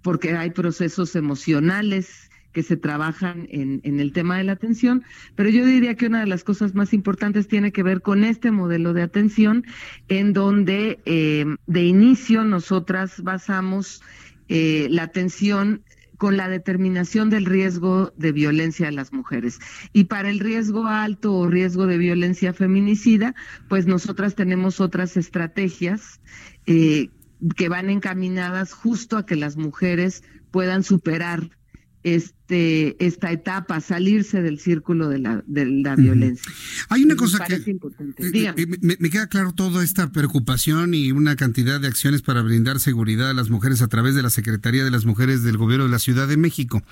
[SPEAKER 18] porque hay procesos emocionales que se trabajan en, el tema de la atención, pero yo diría que una de las cosas más importantes tiene que ver con este modelo de atención, en donde eh, de inicio nosotras basamos eh, la atención con la determinación del riesgo de violencia a las mujeres. Y para el riesgo alto o riesgo de violencia feminicida, pues nosotras tenemos otras estrategias eh, que van encaminadas justo a que las mujeres puedan superar este esta etapa, salirse del círculo de la, de la violencia.
[SPEAKER 1] Hay una cosa que eh, eh, me, me, queda claro toda esta preocupación y una cantidad de acciones para brindar seguridad a las mujeres a través de la Secretaría de las Mujeres del Gobierno de la Ciudad de México.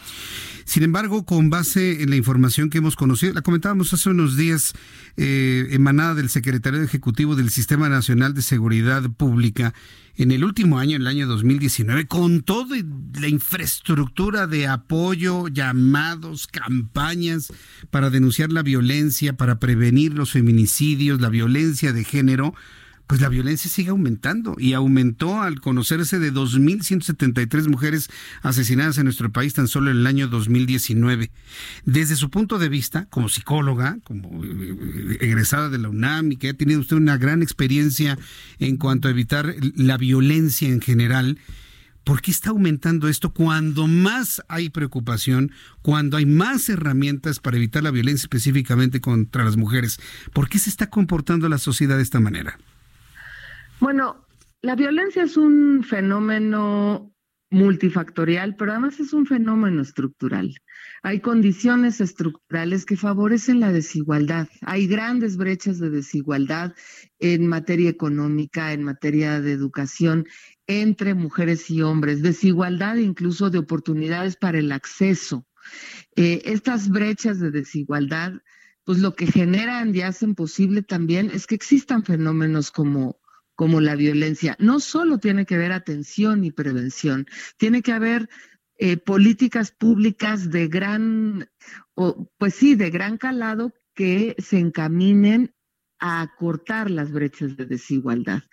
[SPEAKER 1] Sin embargo, con base en la información que hemos conocido, la comentábamos hace unos días, eh, emanada del secretario ejecutivo del Sistema Nacional de Seguridad Pública, en el último año, en el año 2019, con toda la infraestructura de apoyo, llamados, campañas para denunciar la violencia, para prevenir los feminicidios, la violencia de género, pues la violencia sigue aumentando y aumentó al conocerse de 2.173 mujeres asesinadas en nuestro país tan solo en el año 2019. Desde su punto de vista, como psicóloga, como eh, egresada de la UNAM y que ha tenido usted una gran experiencia en cuanto a evitar la violencia en general, ¿Por qué está aumentando esto cuando más hay preocupación, cuando hay más herramientas para evitar la violencia específicamente contra las mujeres? ¿Por qué se está comportando la sociedad de esta manera?
[SPEAKER 18] Bueno, la violencia es un fenómeno multifactorial, pero además es un fenómeno estructural. Hay condiciones estructurales que favorecen la desigualdad. Hay grandes brechas de desigualdad en materia económica, en materia de educación, entre mujeres y hombres, desigualdad incluso de oportunidades para el acceso. Eh, estas brechas de desigualdad, pues lo que generan y hacen posible también es que existan fenómenos como como la violencia. No solo tiene que haber atención y prevención, tiene que haber eh, políticas públicas de gran, o, pues sí, de gran calado que se encaminen a cortar las brechas de desigualdad.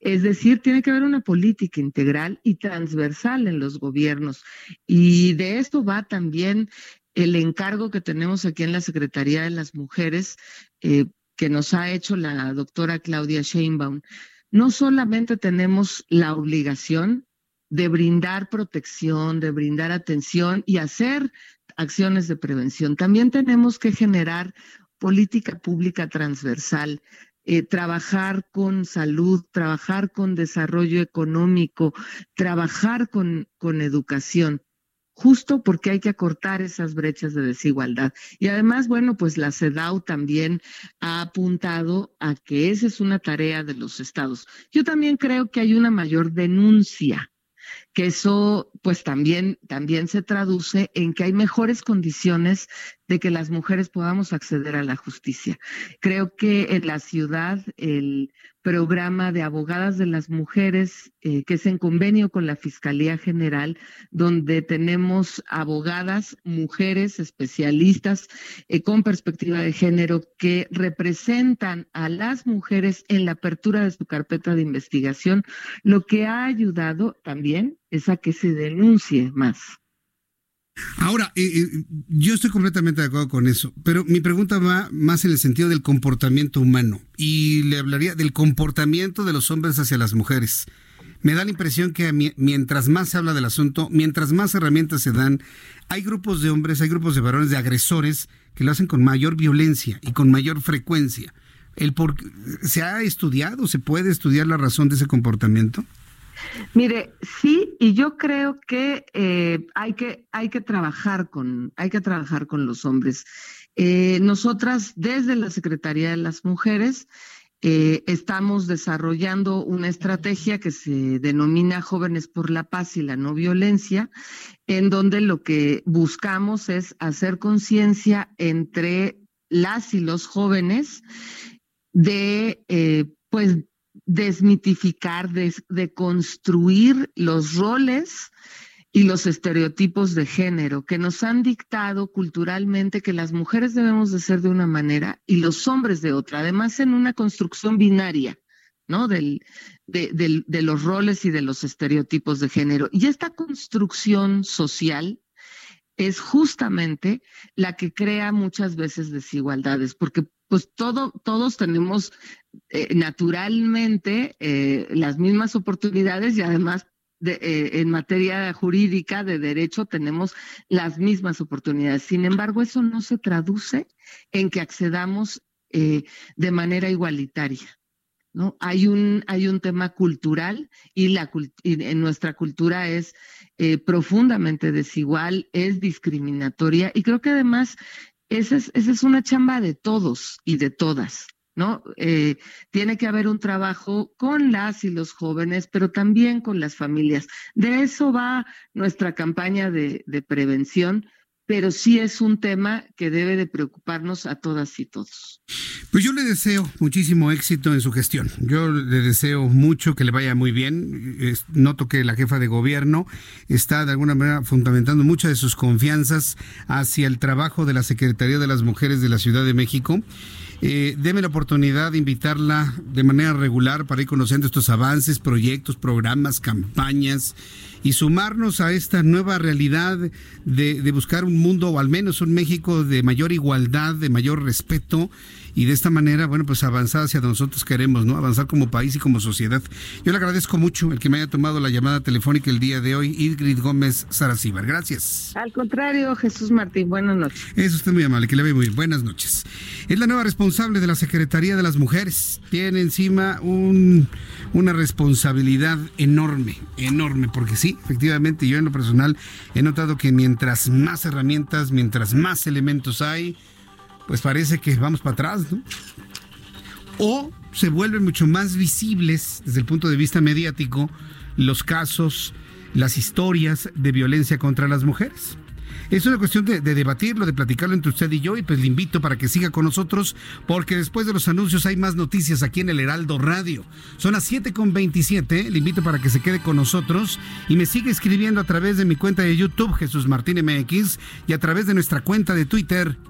[SPEAKER 18] Es decir, tiene que haber una política integral y transversal en los gobiernos. Y de esto va también el encargo que tenemos aquí en la Secretaría de las Mujeres, eh, que nos ha hecho la doctora Claudia Sheinbaum no solamente tenemos la obligación de brindar protección, de brindar atención y hacer acciones de prevención, también tenemos que generar política pública transversal, eh, trabajar con salud, trabajar con desarrollo económico, trabajar con, con educación justo porque hay que acortar esas brechas de desigualdad. Y además, bueno, pues la CEDAW también ha apuntado a que esa es una tarea de los estados. Yo también creo que hay una mayor denuncia que eso pues también, también se traduce en que hay mejores condiciones de que las mujeres podamos acceder a la justicia. Creo que en la ciudad el programa de abogadas de las mujeres, eh, que es en convenio con la Fiscalía General, donde tenemos abogadas, mujeres, especialistas eh, con perspectiva de género que representan a las mujeres en la apertura de su carpeta de investigación, lo que ha ayudado también es a que se denuncie más.
[SPEAKER 1] Ahora, eh, eh, yo estoy completamente de acuerdo con eso, pero mi pregunta va más en el sentido del comportamiento humano y le hablaría del comportamiento de los hombres hacia las mujeres. Me da la impresión que mientras más se habla del asunto, mientras más herramientas se dan, hay grupos de hombres, hay grupos de varones, de agresores que lo hacen con mayor violencia y con mayor frecuencia. El por, ¿Se ha estudiado, se puede estudiar la razón de ese comportamiento?
[SPEAKER 18] Mire, sí, y yo creo que eh, hay que hay que trabajar con hay que trabajar con los hombres. Eh, nosotras desde la Secretaría de las Mujeres eh, estamos desarrollando una estrategia que se denomina Jóvenes por la Paz y la No Violencia, en donde lo que buscamos es hacer conciencia entre las y los jóvenes de pues desmitificar, de, construir los roles y los estereotipos de género que nos han dictado culturalmente que las mujeres debemos de ser de una manera y los hombres de otra, además en una construcción binaria, ¿no? De los roles y de los estereotipos de género. Y esta construcción social es justamente la que crea muchas veces desigualdades, porque pues todo, todos tenemos eh, naturalmente eh, las mismas oportunidades y además eh, en materia jurídica de derecho tenemos las mismas oportunidades. Sin embargo, eso no se traduce en que accedamos de manera igualitaria. ¿no? Hay un, hay un tema cultural y, la, en nuestra cultura es eh, profundamente desigual, es discriminatoria y creo que además esa es, esa es una chamba de todos y de todas. ¿no? Eh, tiene que haber un trabajo con las y los jóvenes, pero también con las familias. De eso va nuestra campaña de, de prevención pero sí es un tema que debe de preocuparnos a todas y todos.
[SPEAKER 1] Pues yo le deseo muchísimo éxito en su gestión. Yo le deseo mucho que le vaya muy bien. Noto que la jefa de gobierno está de alguna manera fundamentando muchas de sus confianzas hacia el trabajo de la Secretaría de las Mujeres de la Ciudad de México. Eh, deme la oportunidad de invitarla de manera regular para ir conociendo estos avances, proyectos, programas, campañas y sumarnos a esta nueva realidad de, de buscar un mundo o al menos un México de mayor igualdad, de mayor respeto y de esta manera, bueno, pues avanzar hacia donde nosotros queremos, ¿no? Avanzar como país y como sociedad. Yo le agradezco mucho el que me haya tomado la llamada telefónica el día de hoy, Ingrid Gómez Saracíbar. Gracias.
[SPEAKER 18] Al contrario, Jesús Martín, buenas noches.
[SPEAKER 1] Es usted muy amable, que le vea muy bien. Buenas noches. Es la nueva responsable de la Secretaría de las Mujeres. Tiene encima un, una responsabilidad enorme, enorme, porque sí, efectivamente, yo en lo personal he notado que mientras más herramientas, mientras más elementos hay, pues parece que vamos para atrás, ¿no? O se vuelven mucho más visibles desde el punto de vista mediático los casos, las historias de violencia contra las mujeres. Es una cuestión de, debatirlo, de platicarlo entre usted y yo, y pues le invito para que siga con nosotros, porque después de los anuncios hay más noticias aquí en el Heraldo Radio. Son las 7.27, le invito para que se quede con nosotros y me siga escribiendo a través de mi cuenta de YouTube, Jesús Martín MX, y a través de nuestra cuenta de Twitter,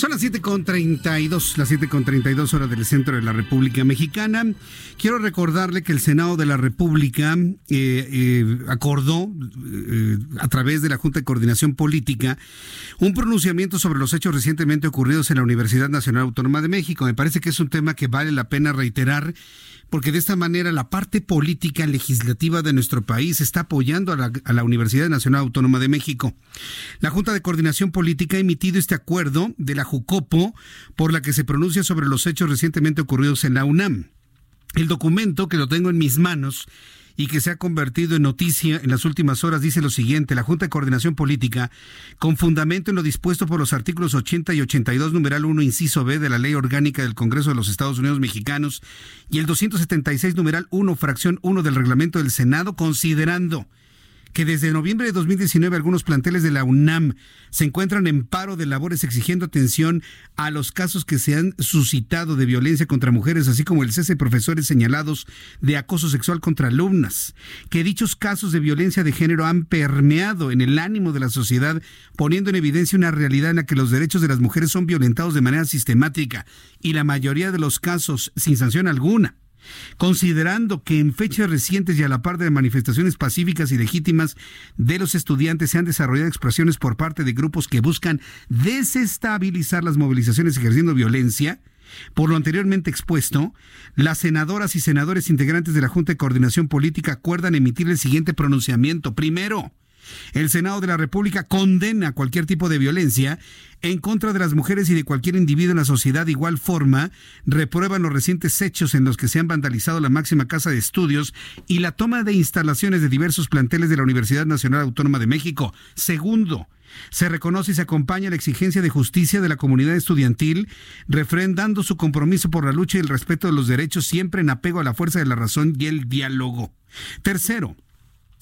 [SPEAKER 1] Son las 7.32, las 7.32 horas del centro de la República Mexicana. Quiero recordarle que el Senado de la República eh, eh, acordó, eh, a través de la Junta de Coordinación Política, un pronunciamiento sobre los hechos recientemente ocurridos en la Universidad Nacional Autónoma de México. Me parece que es un tema que vale la pena reiterar porque de esta manera la parte política legislativa de nuestro país está apoyando a la, Universidad Nacional Autónoma de México. La Junta de Coordinación Política ha emitido este acuerdo de la JUCOPO por la que se pronuncia sobre los hechos recientemente ocurridos en la UNAM. El documento, que lo tengo en mis manos, y que se ha convertido en noticia en las últimas horas, dice lo siguiente, la Junta de Coordinación Política, con fundamento en lo dispuesto por los artículos 80 y 82, numeral 1, inciso B de la Ley Orgánica del Congreso de los Estados Unidos Mexicanos, y el 276, numeral 1, fracción 1 del reglamento del Senado, considerando que desde noviembre de 2019 algunos planteles de la UNAM se encuentran en paro de labores exigiendo atención a los casos que se han suscitado de violencia contra mujeres, así como el cese de profesores señalados de acoso sexual contra alumnas, que dichos casos de violencia de género han permeado en el ánimo de la sociedad, poniendo en evidencia una realidad en la que los derechos de las mujeres son violentados de manera sistemática y la mayoría de los casos sin sanción alguna considerando que en fechas recientes y a la par de manifestaciones pacíficas y legítimas de los estudiantes se han desarrollado expresiones por parte de grupos que buscan desestabilizar las movilizaciones ejerciendo violencia, por lo anteriormente expuesto, las senadoras y senadores integrantes de la Junta de Coordinación Política acuerdan emitir el siguiente pronunciamiento. Primero, El Senado de la República condena cualquier tipo de violencia en contra de las mujeres y de cualquier individuo en la sociedad. De igual forma, reprueban los recientes hechos en los que se han vandalizado la máxima casa de estudios y la toma de instalaciones de diversos planteles de la Universidad Nacional Autónoma de México. Segundo, se reconoce y se acompaña la exigencia de justicia de la comunidad estudiantil, refrendando su compromiso por la lucha y el respeto de los derechos, siempre en apego a la fuerza de la razón y el diálogo. Tercero,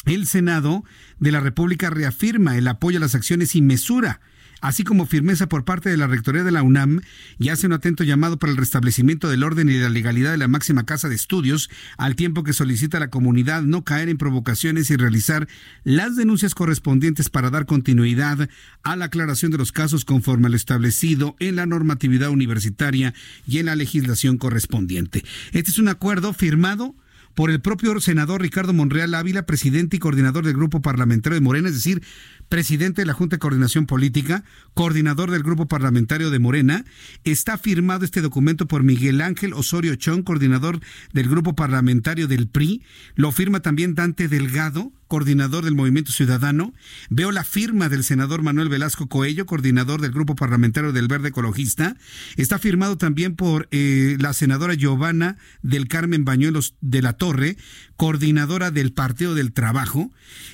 [SPEAKER 1] el Senado de la República reafirma el apoyo a las acciones y mesura así como firmeza por parte de la Rectoría de la UNAM y hace un atento llamado para el restablecimiento del orden y la legalidad de la máxima casa de estudios, al tiempo que solicita a la comunidad no caer en provocaciones y realizar las denuncias correspondientes para dar continuidad a la aclaración de los casos conforme a lo establecido en la normatividad universitaria y en la legislación correspondiente. Este es un acuerdo firmado por el propio senador Ricardo Monreal Ávila, presidente y coordinador del grupo parlamentario de Morena, es decir, presidente de la Junta de Coordinación Política, coordinador del grupo parlamentario de Morena. Está firmado este documento por Miguel Ángel Osorio Chón, coordinador del grupo parlamentario del PRI. Lo firma también Dante Delgado, coordinador del Movimiento Ciudadano. Veo la firma del senador Manuel Velasco Coello, coordinador del Grupo Parlamentario del Verde Ecologista. Está firmado también por eh, la senadora Giovanna del Carmen Bañuelos de la Torre, coordinadora del Partido del Trabajo.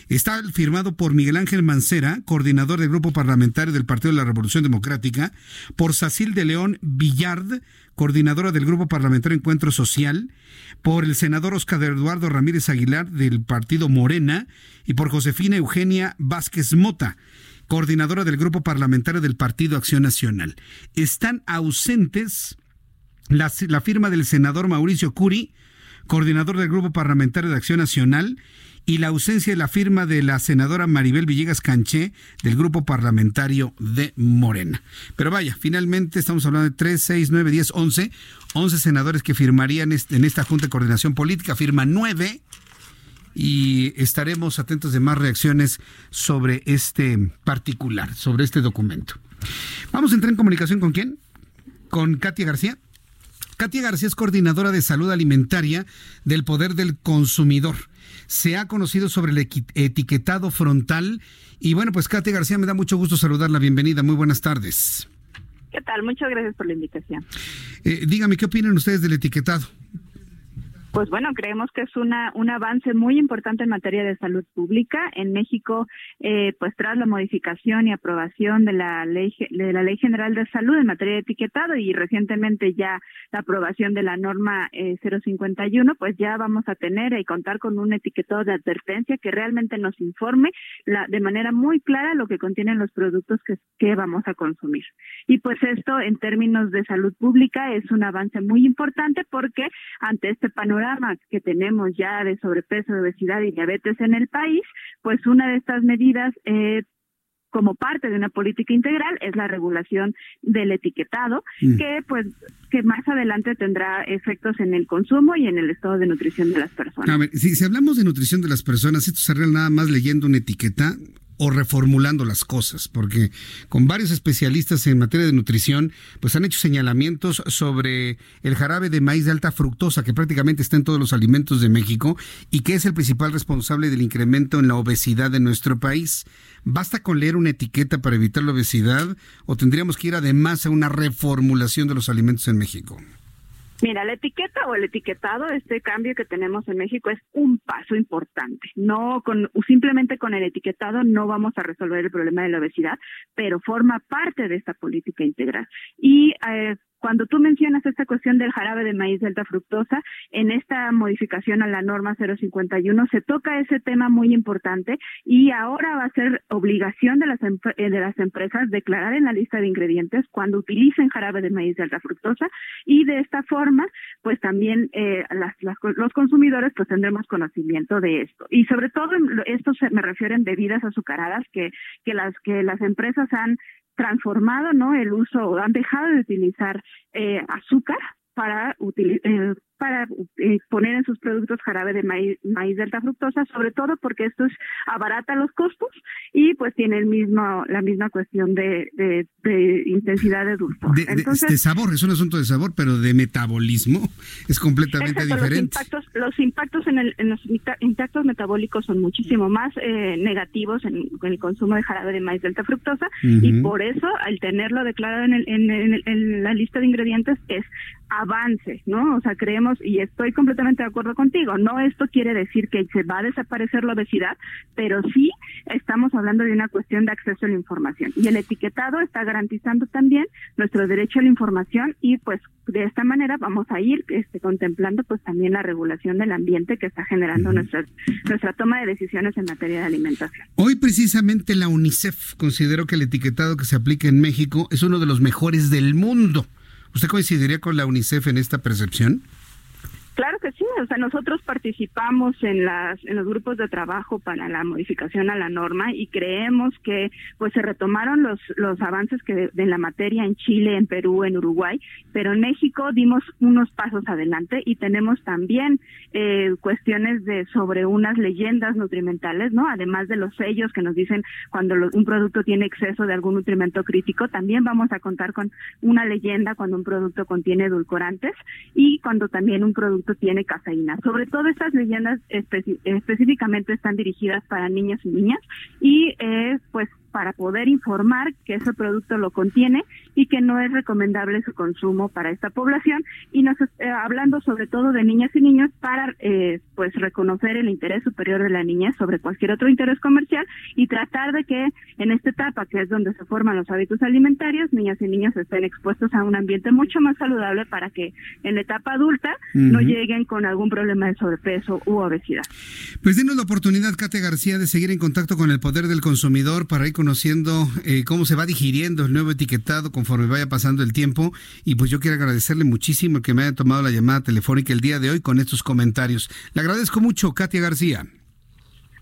[SPEAKER 1] Está firmado por Miguel Ángel Mancera, coordinador del Grupo Parlamentario del Partido de la Revolución Democrática, por Sacil de León Villard, coordinadora del Grupo Parlamentario Encuentro Social, por el senador Oscar Eduardo Ramírez Aguilar del Partido Morena y por Josefina Eugenia Vázquez Mota, coordinadora del Grupo Parlamentario del Partido Acción Nacional. Están ausentes la, la firma del senador Mauricio Curi, coordinador del Grupo Parlamentario de Acción Nacional, y la ausencia de la firma de la senadora Maribel Villegas Canché del grupo parlamentario de Morena. Pero vaya, finalmente estamos hablando de 3, 6, 9, 10, 11, 11 senadores que firmarían en esta Junta de Coordinación Política, firma 9 y estaremos atentos de más reacciones sobre este particular, sobre este documento. Vamos a entrar en comunicación con quién? Con Katia García. Katia García es coordinadora de salud alimentaria del Poder del Consumidor se ha conocido sobre el etiquetado frontal. Y bueno, pues Katia García, me da mucho gusto saludarla. Bienvenida, muy buenas tardes.
[SPEAKER 19] ¿Qué tal? Muchas gracias por la invitación.
[SPEAKER 1] Eh, dígame, ¿qué opinan ustedes del etiquetado?
[SPEAKER 19] Pues bueno, creemos que es una, un avance muy importante en materia de salud pública. En México, eh, pues tras la modificación y aprobación de la ley de la ley general de salud en materia de etiquetado y recientemente ya la aprobación de la norma 051, eh, pues ya vamos a tener y contar con un etiquetado de advertencia que realmente nos informe la, de manera muy clara lo que contienen los productos que, que vamos a consumir. Y pues esto en términos de salud pública es un avance muy importante porque ante este panorama que tenemos ya de sobrepeso, obesidad y diabetes en el país, pues una de estas medidas eh, como parte de una política integral es la regulación del etiquetado mm. que pues que más adelante tendrá efectos en el consumo y en el estado de nutrición de las personas.
[SPEAKER 1] A ver, si, si hablamos de nutrición de las personas, esto se arregla nada más leyendo una etiqueta o reformulando las cosas, porque con varios especialistas en materia de nutrición, pues han hecho señalamientos sobre el jarabe de maíz de alta fructosa, que prácticamente está en todos los alimentos de México y que es el principal responsable del incremento en la obesidad de nuestro país. ¿Basta con leer una etiqueta para evitar la obesidad o tendríamos que ir además a una reformulación de los alimentos en México?
[SPEAKER 19] Mira, la etiqueta o el etiquetado, este cambio que tenemos en México es un paso importante. No con simplemente con el etiquetado no vamos a resolver el problema de la obesidad, pero forma parte de esta política integral. Y eh, cuando tú mencionas esta cuestión del jarabe de maíz de alta fructosa, en esta modificación a la norma 051 se toca ese tema muy importante y ahora va a ser obligación de las, eh, de las empresas declarar en la lista de ingredientes cuando utilicen jarabe de maíz de alta fructosa y de esta forma, pues también eh, los consumidores pues tendremos conocimiento de esto. Y sobre todo esto se me refieren bebidas azucaradas que, que las que las empresas han transformado no el uso han dejado de utilizar eh, azúcar para eh, para eh, poner en sus productos jarabe de maíz, maíz delta fructosa, sobre todo porque esto es abarata los costos y pues tiene el mismo la misma cuestión de, de, intensidad de dulzor.
[SPEAKER 1] De, sabor, es un asunto de sabor, pero de metabolismo es completamente diferente.
[SPEAKER 19] Los impactos, los impactos en, el, en los impactos metabólicos son muchísimo más eh, negativos en, el consumo de jarabe de maíz delta fructosa y por eso al tenerlo declarado en, el, en, en la lista de ingredientes es avance, ¿no? O sea, creemos, y estoy completamente de acuerdo contigo, no esto quiere decir que se va a desaparecer la obesidad, pero sí estamos hablando de una cuestión de acceso a la información. Y el etiquetado está garantizando también nuestro derecho a la información y pues de esta manera vamos a ir este, contemplando pues también la regulación del ambiente que está generando nuestra, nuestra toma de decisiones en materia de alimentación.
[SPEAKER 1] Hoy precisamente la UNICEF consideró que el etiquetado que se aplica en México es uno de los mejores del mundo. ¿Usted coincidiría con la UNICEF en esta percepción?
[SPEAKER 19] Claro que sí, o sea, nosotros participamos en las en los grupos de trabajo para la modificación a la norma y creemos que pues se retomaron los los avances que de, la materia en Chile, en Perú, en Uruguay, pero en México dimos unos pasos adelante y tenemos también eh, cuestiones de sobre unas leyendas nutrimentales, ¿no? Además de los sellos que nos dicen cuando un producto tiene exceso de algún nutrimento crítico, también vamos a contar con una leyenda cuando un producto contiene edulcorantes y cuando también un producto tiene Sobre todo estas leyendas específicamente están dirigidas para niños y niñas y eh, pues para poder informar que ese producto lo contiene y que no es recomendable su consumo para esta población y nos eh, hablando sobre todo de niñas y niños para eh, pues reconocer el interés superior de la niña sobre cualquier otro interés comercial y tratar de que en esta etapa que es donde se forman los hábitos alimentarios niñas y niños estén expuestos a un ambiente mucho más saludable para que en la etapa adulta no lleguen con algún problema de sobrepeso u obesidad.
[SPEAKER 1] Pues denos la oportunidad, Kate García, de seguir en contacto con el poder del consumidor para ir con conociendo eh, cómo se va digiriendo el nuevo etiquetado conforme vaya pasando el tiempo. Y pues yo quiero agradecerle muchísimo que me haya tomado la llamada telefónica el día de hoy con estos comentarios. Le agradezco mucho, Katia García.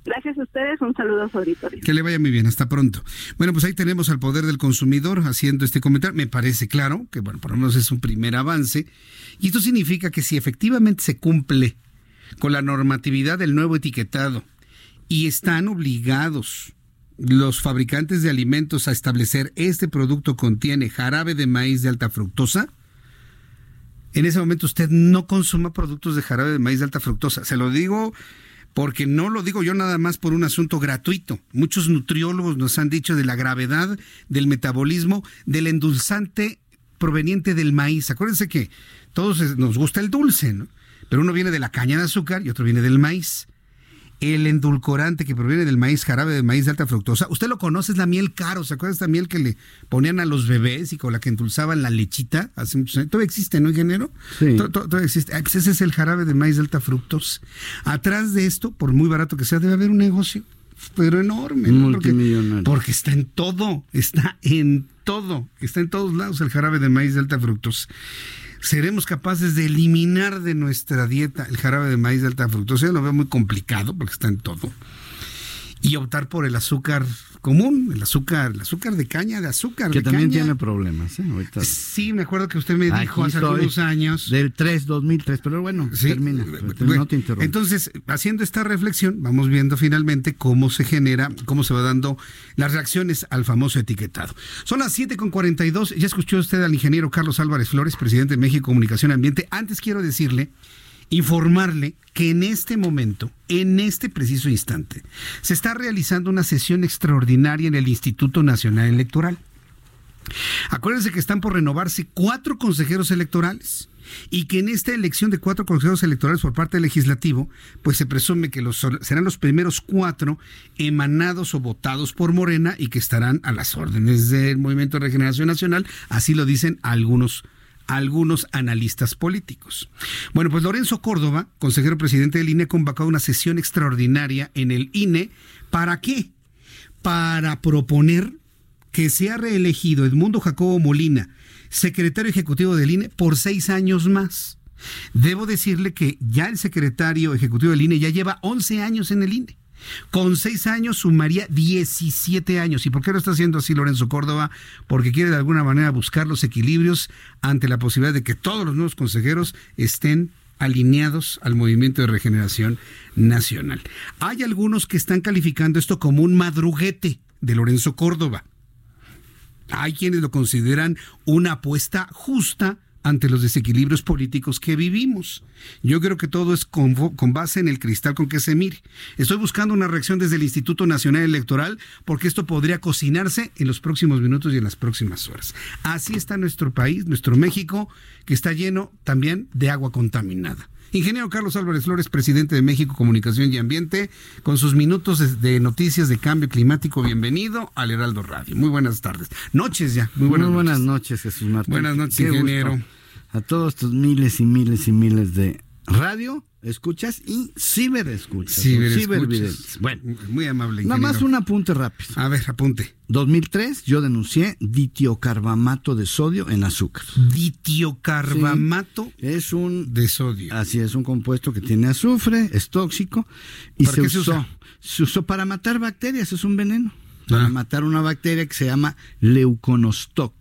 [SPEAKER 19] Gracias a ustedes, un saludo a su auditorio.
[SPEAKER 1] Que le vaya muy bien, hasta pronto. Bueno, pues ahí tenemos al poder del consumidor haciendo este comentario. Me parece claro que, bueno, por lo menos es un primer avance. Y esto significa que si efectivamente se cumple con la normatividad del nuevo etiquetado y están obligados los fabricantes de alimentos a establecer este producto contiene jarabe de maíz de alta fructosa, en ese momento usted no consuma productos de jarabe de maíz de alta fructosa. Se lo digo porque no lo digo yo nada más por un asunto gratuito. Muchos nutriólogos nos han dicho de la gravedad del metabolismo del endulzante proveniente del maíz. Acuérdense que todos nos gusta el dulce, ¿no? Pero uno viene de la caña de azúcar y otro viene del maíz el endulcorante que proviene del maíz, jarabe de maíz de alta fructosa. Usted lo conoce, es la miel caro. ¿Se acuerda de esta miel que le ponían a los bebés y con la que endulzaban la lechita hace muchos años? Todavía existe, ¿no, ingeniero? Sí. Todavía existe. Ah, pues ese es el jarabe de maíz de alta fructosa. Atrás de esto, por muy barato que sea, debe haber un negocio, pero enorme.
[SPEAKER 20] Multimillonario.
[SPEAKER 1] Porque, está en todo, está en todo, está en todos lados el jarabe de maíz de alta fructosa seremos capaces de eliminar de nuestra dieta el jarabe de maíz de alta fructosa. Lo veo muy complicado porque está en todo. Y optar por el azúcar común, el azúcar, el azúcar de caña, de azúcar.
[SPEAKER 20] Que también
[SPEAKER 1] tiene
[SPEAKER 20] problemas, ¿eh?
[SPEAKER 1] Sí, me acuerdo que usted me dijo hace algunos años.
[SPEAKER 20] Del 3, 2003, pero bueno, termina. no te interrumpo.
[SPEAKER 1] Entonces, haciendo esta reflexión, vamos viendo finalmente cómo se genera, cómo se va dando las reacciones al famoso etiquetado. Son las 7.42, ya escuchó usted al ingeniero Carlos Álvarez Flores, presidente de México Comunicación Ambiente. Antes quiero decirle informarle que en este momento, en este preciso instante, se está realizando una sesión extraordinaria en el Instituto Nacional Electoral. Acuérdense que están por renovarse cuatro consejeros electorales y que en esta elección de cuatro consejeros electorales por parte del legislativo, pues se presume que los, serán los primeros cuatro emanados o votados por Morena y que estarán a las órdenes del Movimiento de Regeneración Nacional, así lo dicen algunos algunos analistas políticos. Bueno, pues Lorenzo Córdoba, consejero presidente del INE, ha convocado una sesión extraordinaria en el INE. ¿Para qué? Para proponer que sea reelegido Edmundo Jacobo Molina, secretario ejecutivo del INE, por seis años más. Debo decirle que ya el secretario ejecutivo del INE ya lleva 11 años en el INE. Con seis años sumaría 17 años. ¿Y por qué lo está haciendo así Lorenzo Córdoba? Porque quiere de alguna manera buscar los equilibrios ante la posibilidad de que todos los nuevos consejeros estén alineados al movimiento de regeneración nacional. Hay algunos que están calificando esto como un madruguete de Lorenzo Córdoba. Hay quienes lo consideran una apuesta justa ante los desequilibrios políticos que vivimos. Yo creo que todo es con, base en el cristal con que se mire. Estoy buscando una reacción desde el Instituto Nacional Electoral porque esto podría cocinarse en los próximos minutos y en las próximas horas. Así está nuestro país, nuestro México, que está lleno también de agua contaminada. Ingeniero Carlos Álvarez Flores, presidente de México Comunicación y Ambiente, con sus minutos de noticias de cambio climático, bienvenido al Heraldo Radio. Muy buenas tardes. Noches ya.
[SPEAKER 20] Muy buenas, buenas noches. Jesús Martín.
[SPEAKER 1] Buenas noches, ingeniero.
[SPEAKER 20] A todos estos miles y miles y miles de radio escuchas y ciberescuchas.
[SPEAKER 1] Ciberescuchas. Bueno, muy amable.
[SPEAKER 20] Nada más un apunte rápido.
[SPEAKER 1] A ver, apunte.
[SPEAKER 20] 2003 yo denuncié ditiocarbamato de sodio en azúcar.
[SPEAKER 1] Ditiocarbamato
[SPEAKER 20] es un
[SPEAKER 1] de sodio.
[SPEAKER 20] Así es, un compuesto que tiene azufre, es tóxico y se usó, se, usó para matar bacterias, es un veneno. Para ah. matar una bacteria que se llama leuconostoc,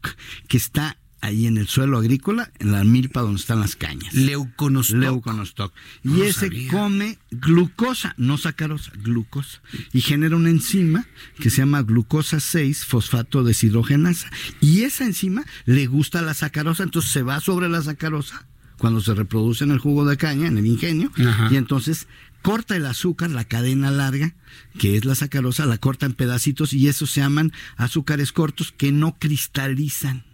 [SPEAKER 20] que está ahí en el suelo agrícola, en la milpa donde están las cañas.
[SPEAKER 1] Leuconostoc.
[SPEAKER 20] Leuconostoc. Y ese come glucosa, no sacarosa, glucosa. Y genera una enzima que se llama glucosa 6 fosfato deshidrogenasa. Y esa enzima le gusta la sacarosa, entonces se va sobre la sacarosa cuando se reproduce en el jugo de caña, en el ingenio, y entonces corta el azúcar, la cadena larga, que es la sacarosa, la corta en pedacitos y esos se llaman azúcares cortos que no cristalizan.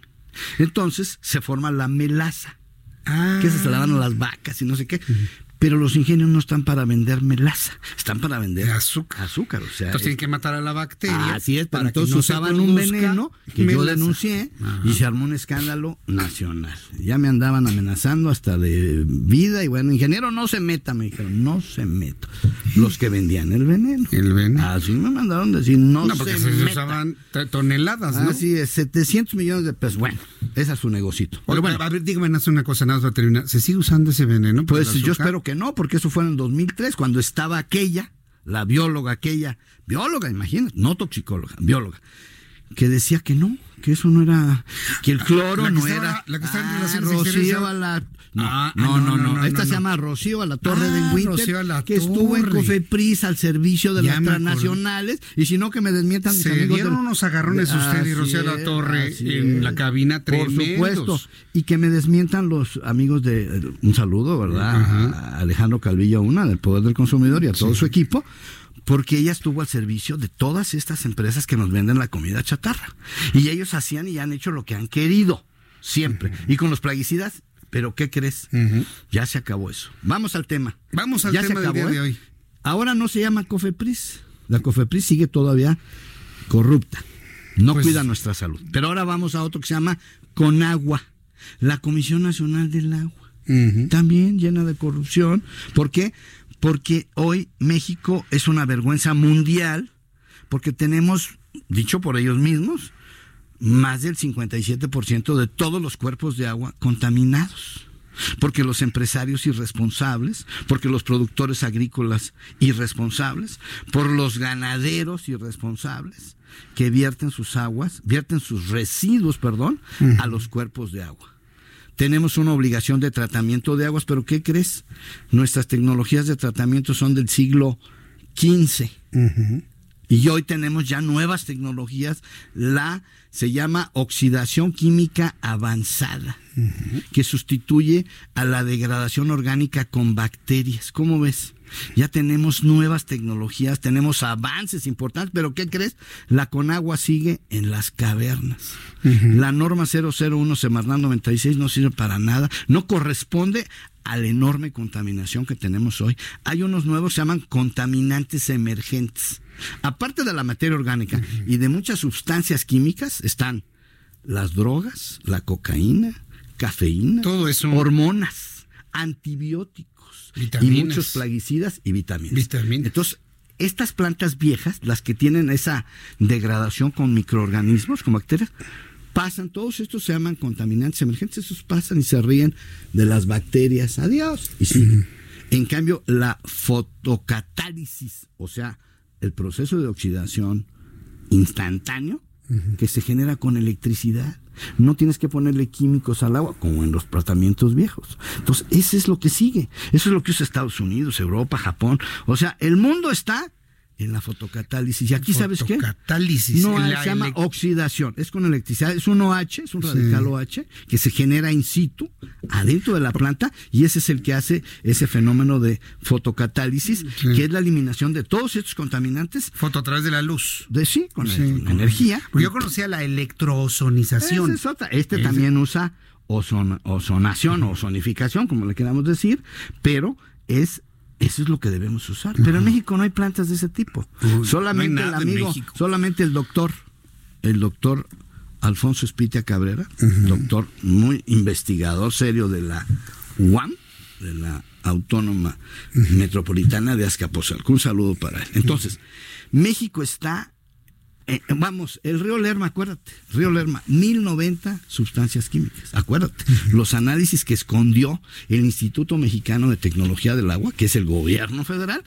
[SPEAKER 20] Entonces se forma la melaza, que se la dan a las vacas y no sé qué. Pero los ingenios no están para vender melaza, están para vender azúcar. azúcar o sea,
[SPEAKER 1] entonces tienen que matar a la bacteria.
[SPEAKER 20] Así es, para entonces usaban un veneno que yo denuncié y se armó un escándalo nacional. Ya me andaban amenazando hasta de vida y bueno, ingeniero, no se meta, me dijeron, no se meta. Los que vendían el veneno.
[SPEAKER 1] El veneno.
[SPEAKER 20] Así me mandaron decir, no,
[SPEAKER 1] no porque se, usaban toneladas, ¿no?
[SPEAKER 20] Así es, 700 millones de pesos. Bueno, ese es su negocito.
[SPEAKER 1] Pero bueno, a ver, dígame una cosa, nada más terminar. ¿Se sigue usando ese veneno?
[SPEAKER 20] Pues yo espero que que no, porque eso fue en el 2003, cuando estaba aquella, la bióloga aquella, bióloga, imagínate, no toxicóloga, bióloga, que decía que no, que eso no era, que el cloro no era.
[SPEAKER 1] La que está en ah,
[SPEAKER 20] relaciones a la Ah, no, no, no, Esta se llama Rocío a la Torre ah, del Winter, que estuvo en Cofepris al servicio de las transnacionales, y si no que me desmientan
[SPEAKER 1] Se mis dieron unos agarrones usted y Rocío a la Torre en la cabina tremendos. Por supuesto,
[SPEAKER 20] y que me desmientan los amigos de, un saludo, ¿verdad? A Alejandro Calvillo Una, del Poder del Consumidor y a todo su equipo, porque ella estuvo al servicio de todas estas empresas que nos venden la comida chatarra. Y ellos hacían y han hecho lo que han querido, siempre. Y con los plaguicidas pero ¿qué crees? Ya se acabó eso. Vamos al tema.
[SPEAKER 1] Vamos al tema del día de ¿eh? hoy.
[SPEAKER 20] Ahora no se llama COFEPRIS. La COFEPRIS sigue todavía corrupta. No pues cuida nuestra salud. Pero ahora vamos a otro que se llama CONAGUA, la Comisión Nacional del Agua. También llena de corrupción. ¿Por qué? Porque hoy México es una vergüenza mundial, porque tenemos, dicho por ellos mismos, más del 57% de todos los cuerpos de agua contaminados. Porque los empresarios irresponsables, porque los productores agrícolas irresponsables, por los ganaderos irresponsables que vierten sus aguas, vierten sus residuos, perdón, a los cuerpos de agua. Tenemos una obligación de tratamiento de aguas, pero ¿qué crees? Nuestras tecnologías de tratamiento son del siglo XV. Y hoy tenemos ya nuevas tecnologías. La se llama oxidación química avanzada, que sustituye a la degradación orgánica con bacterias. ¿Cómo ves? Ya tenemos nuevas tecnologías, tenemos avances importantes, pero ¿qué crees? La Conagua sigue en las cavernas. La norma 001 Semarnat 96 no sirve para nada, no corresponde a la enorme contaminación que tenemos hoy. Hay unos nuevos, se llaman contaminantes emergentes. Aparte de la materia orgánica y de muchas sustancias químicas, están las drogas, la cocaína, cafeína,
[SPEAKER 1] Todo eso.
[SPEAKER 20] hormonas, antibióticos y muchos plaguicidas y vitaminas. Entonces, estas plantas viejas, las que tienen esa degradación con microorganismos, con bacterias, pasan, todos estos se llaman contaminantes emergentes, esos pasan y se ríen de las bacterias. Adiós. Y sí. En cambio, la fotocatálisis, o sea, el proceso de oxidación instantáneo que se genera con electricidad No tienes que ponerle químicos al agua, como en los tratamientos viejos. Entonces, eso es lo que sigue. Eso es lo que usa Estados Unidos, Europa, Japón. O sea, el mundo está en la fotocatálisis. Y aquí, ¿sabes qué?
[SPEAKER 1] Fotocatálisis.
[SPEAKER 20] No, se llama oxidación. Es con electricidad. Es un OH, es un radical OH, que se genera in situ, adentro de la planta, y ese es el que hace ese fenómeno de fotocatálisis, que es la eliminación de todos estos contaminantes.
[SPEAKER 1] Foto a través de la luz.
[SPEAKER 20] De sí, con,
[SPEAKER 1] Sí,
[SPEAKER 20] con energía.
[SPEAKER 1] Porque yo conocía la electroozonización.
[SPEAKER 20] Es. Este
[SPEAKER 1] Es-
[SPEAKER 20] también usa ozon- ozonación o ozonificación, como le queramos decir, pero es eso es lo que debemos usar. Pero en México no hay plantas de ese tipo.
[SPEAKER 1] Uy,
[SPEAKER 20] solamente
[SPEAKER 1] no
[SPEAKER 20] el amigo, solamente el doctor, el doctor Alfonso Espitia Cabrera, doctor muy investigador serio de la UAM, de la Autónoma Metropolitana de Azcapotzalco. Un saludo para él. Entonces, México está eh, vamos, el río Lerma, acuérdate, río Lerma, 1090 sustancias químicas, acuérdate, los análisis que escondió el Instituto Mexicano de Tecnología del Agua, que es el gobierno federal,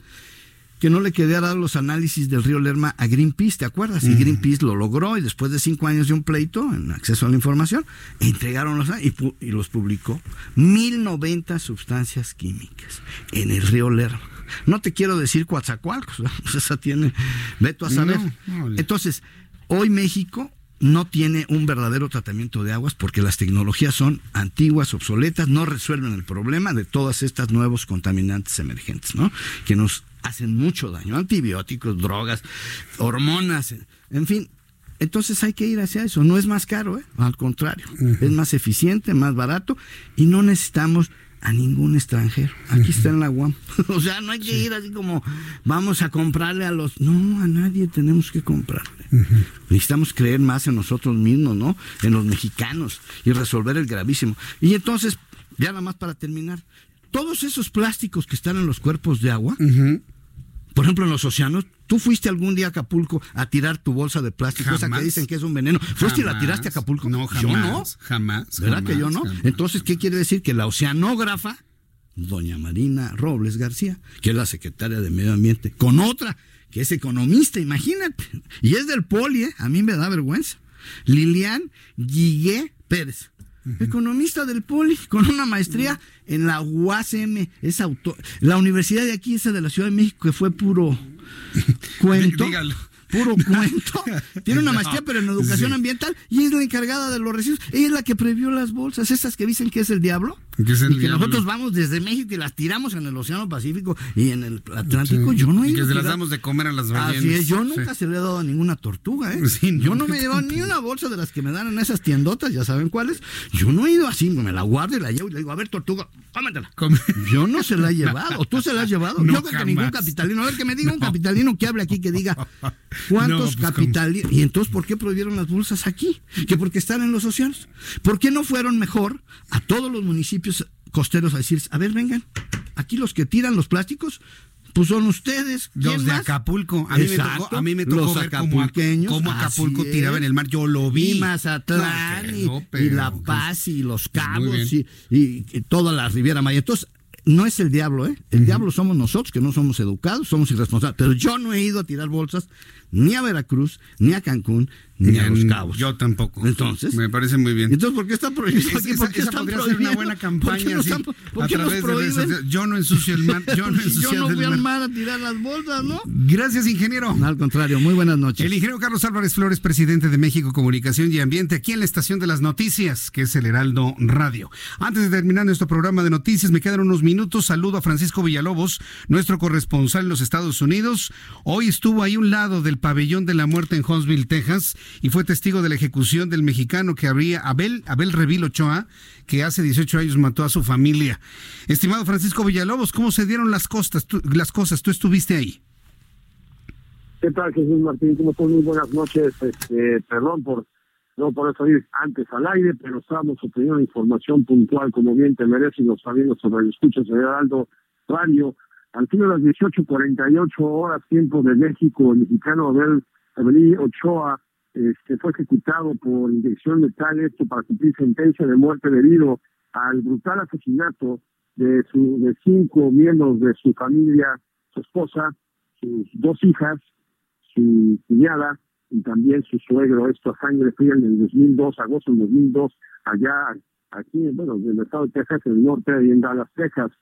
[SPEAKER 20] que no le quería dar los análisis del río Lerma a Greenpeace, ¿te acuerdas? Y Greenpeace lo logró y después de cinco años de un pleito en acceso a la información, entregaron los y, y los publicó. 1090 sustancias químicas en el río Lerma. No te quiero decir Coatzacoalcos, ¿no? Pues esa tiene, veto a saber.
[SPEAKER 1] No, no,
[SPEAKER 20] Entonces, hoy México no tiene un verdadero tratamiento de aguas porque las tecnologías son antiguas, obsoletas, no resuelven el problema de todas estas nuevos contaminantes emergentes, ¿no? Que nos hacen mucho daño, antibióticos, drogas, hormonas, en fin. Entonces hay que ir hacia eso, no es más caro, ¿eh? al contrario, es más eficiente, más barato y no necesitamos a ningún extranjero. Aquí está en la UAM. o sea, no hay que ir así como vamos a comprarle a los... No, a nadie tenemos que comprarle. Necesitamos creer más en nosotros mismos, ¿no? En los mexicanos y resolver el gravísimo. Y entonces, ya nada más para terminar, todos esos plásticos que están en los cuerpos de agua, por ejemplo, en los océanos, ¿tú fuiste algún día a Acapulco a tirar tu bolsa de plástico, esa
[SPEAKER 1] Jamás.
[SPEAKER 20] que dicen que es un veneno? ¿Fuiste y la tiraste a Acapulco?
[SPEAKER 1] No, jamás.
[SPEAKER 20] Yo no.
[SPEAKER 1] Jamás.
[SPEAKER 20] ¿Verdad
[SPEAKER 1] jamás,
[SPEAKER 20] que yo no? Entonces, ¿qué quiere decir? Que la oceanógrafa, doña Marina Robles García, que es la secretaria de Medio Ambiente, con otra, que es economista, imagínate, y es del poli, ¿eh? a mí me da vergüenza, Lilian Guigué Pérez. Economista del Poli, con una maestría en la UACM, es autor, la universidad de aquí, esa de la Ciudad de México, que fue puro cuento.
[SPEAKER 1] Dígalo.
[SPEAKER 20] Puro cuento. Tiene una maestría, pero en educación
[SPEAKER 1] sí.
[SPEAKER 20] ambiental, y es la encargada de los residuos. Ella es la que previó las bolsas, esas que dicen que es el diablo.
[SPEAKER 1] Que es el
[SPEAKER 20] y que
[SPEAKER 1] diablo.
[SPEAKER 20] nosotros vamos desde México y las tiramos en el Océano Pacífico y en el Atlántico. Yo no he
[SPEAKER 1] Y
[SPEAKER 20] ido
[SPEAKER 1] que se las damos de comer a las ballenas.
[SPEAKER 20] Así es, yo
[SPEAKER 1] Sí.
[SPEAKER 20] nunca se le he dado a ninguna tortuga, ¿eh?
[SPEAKER 1] Sí,
[SPEAKER 20] yo
[SPEAKER 1] no,
[SPEAKER 20] me he llevado ni una bolsa de las que me dan en esas tiendotas, ya saben cuáles. Yo no he ido así, me la guardo y la llevo y le digo, a ver, tortuga, cómetela. Yo no se la he llevado. ¿Tú se la has llevado?
[SPEAKER 1] No,
[SPEAKER 20] yo creo que ningún capitalino. A ver, que me diga un capitalino que hable aquí, que diga cuántos
[SPEAKER 1] No, pues,
[SPEAKER 20] capitalinos. Y entonces, ¿por qué prohibieron las bolsas aquí? Que porque están en los océanos. ¿Por qué no fueron mejor a todos los municipios costeros a decir, a ver, vengan, aquí los que tiran los plásticos, pues son ustedes. ¿Quién
[SPEAKER 1] Los de
[SPEAKER 20] más?
[SPEAKER 1] Acapulco. A mí, me tocó, a mí me tocó
[SPEAKER 20] los
[SPEAKER 1] ver cómo,
[SPEAKER 20] acapulqueños,
[SPEAKER 1] cómo
[SPEAKER 20] así
[SPEAKER 1] Acapulco tiraba en el mar. Yo lo vi.
[SPEAKER 20] Y Mazatlán,
[SPEAKER 1] No,
[SPEAKER 20] y,
[SPEAKER 1] no,
[SPEAKER 20] y
[SPEAKER 1] pero,
[SPEAKER 20] La
[SPEAKER 1] pues,
[SPEAKER 20] Paz, y Los
[SPEAKER 1] muy
[SPEAKER 20] Cabos, y, y- y toda la Riviera Maya. Entonces, no es el diablo, ¿eh? El diablo somos nosotros, que no somos educados, somos irresponsables. Pero yo no he ido a tirar bolsas ni a Veracruz, ni a Cancún, ni a Los Cabos.
[SPEAKER 1] Yo tampoco.
[SPEAKER 20] Entonces.
[SPEAKER 1] Me parece muy bien.
[SPEAKER 20] Entonces, ¿por qué está prohibido
[SPEAKER 1] Es- esa,
[SPEAKER 20] ¿Por qué
[SPEAKER 1] esa
[SPEAKER 20] están
[SPEAKER 1] podría ser una buena
[SPEAKER 20] ¿Por qué
[SPEAKER 1] campaña así,
[SPEAKER 20] están- por
[SPEAKER 1] a
[SPEAKER 20] qué nos
[SPEAKER 1] través de redes. Yo no ensucio el mar. Yo no
[SPEAKER 20] yo fui al
[SPEAKER 1] mar.
[SPEAKER 20] a tirar las bolsas, ¿no?
[SPEAKER 1] Gracias, ingeniero.
[SPEAKER 20] Al contrario, muy buenas noches.
[SPEAKER 1] El ingeniero Carlos Álvarez Flores, presidente de México Comunicación y Ambiente, aquí en la estación de las noticias, que es el Heraldo Radio. Antes de terminar nuestro programa de noticias, me quedan unos minutos. Saludo a Francisco Villalobos, nuestro corresponsal en los Estados Unidos. Hoy estuvo ahí un lado del pabellón de la muerte en Huntsville, Texas, y fue testigo de la ejecución del mexicano que habría Abel, Abel Revil Ochoa, que hace 18 años mató a su familia. Estimado Francisco Villalobos, ¿cómo se dieron las, costas, tú- las cosas? ¿Tú estuviste ahí?
[SPEAKER 10] ¿Qué tal, Jesús Martín? ¿Cómo están? Muy buenas noches. Este, perdón por no poder salir antes al aire, pero estábamos obteniendo información puntual, como bien te merecen los amigos sobre escuchas de Heraldo Radio. Al fin de las 18.48 horas, tiempo de México, el mexicano Abel Abelí Ochoa este, fue ejecutado por inyección letal, esto para cumplir sentencia de muerte debido al brutal asesinato de, su, de cinco miembros de su familia, su esposa, sus dos hijas, su cuñada y también su suegro, esto a sangre fría en el 2002, agosto del 2002, allá, aquí, bueno, del estado de Texas, en el norte, y en Dallas, Texas.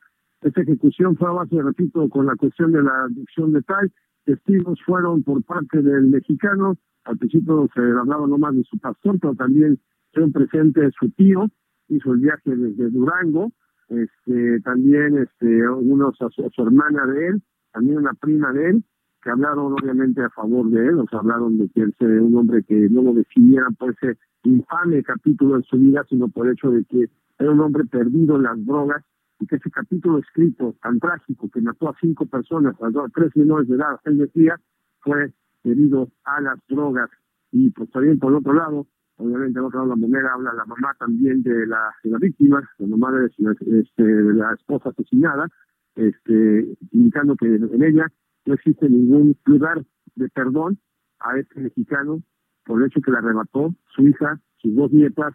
[SPEAKER 10] Esta ejecución fue a base, repito, con la cuestión de la adicción de tal. Testigos fueron por parte del mexicano. Al principio se hablaba nomás de su pastor, pero también un presente su tío. Hizo el viaje desde Durango. Este, también este, unos a su, hermana de él, también una prima de él, que hablaron obviamente a favor de él. O sea, hablaron de que él sea un hombre que no lo definieran por ese infame capítulo en su vida, sino por el hecho de que era un hombre perdido en las drogas y que ese capítulo escrito tan trágico que mató a cinco personas, a tres menores de edad, él decía, fue debido a las drogas. Y pues también por otro lado, obviamente al otro lado la moneda habla la mamá también de la, de la víctima, la mamá de, este, de la esposa asesinada, este, indicando que en ella no existe ningún lugar de perdón a este mexicano por el hecho que le arrebató su hija, sus dos nietas,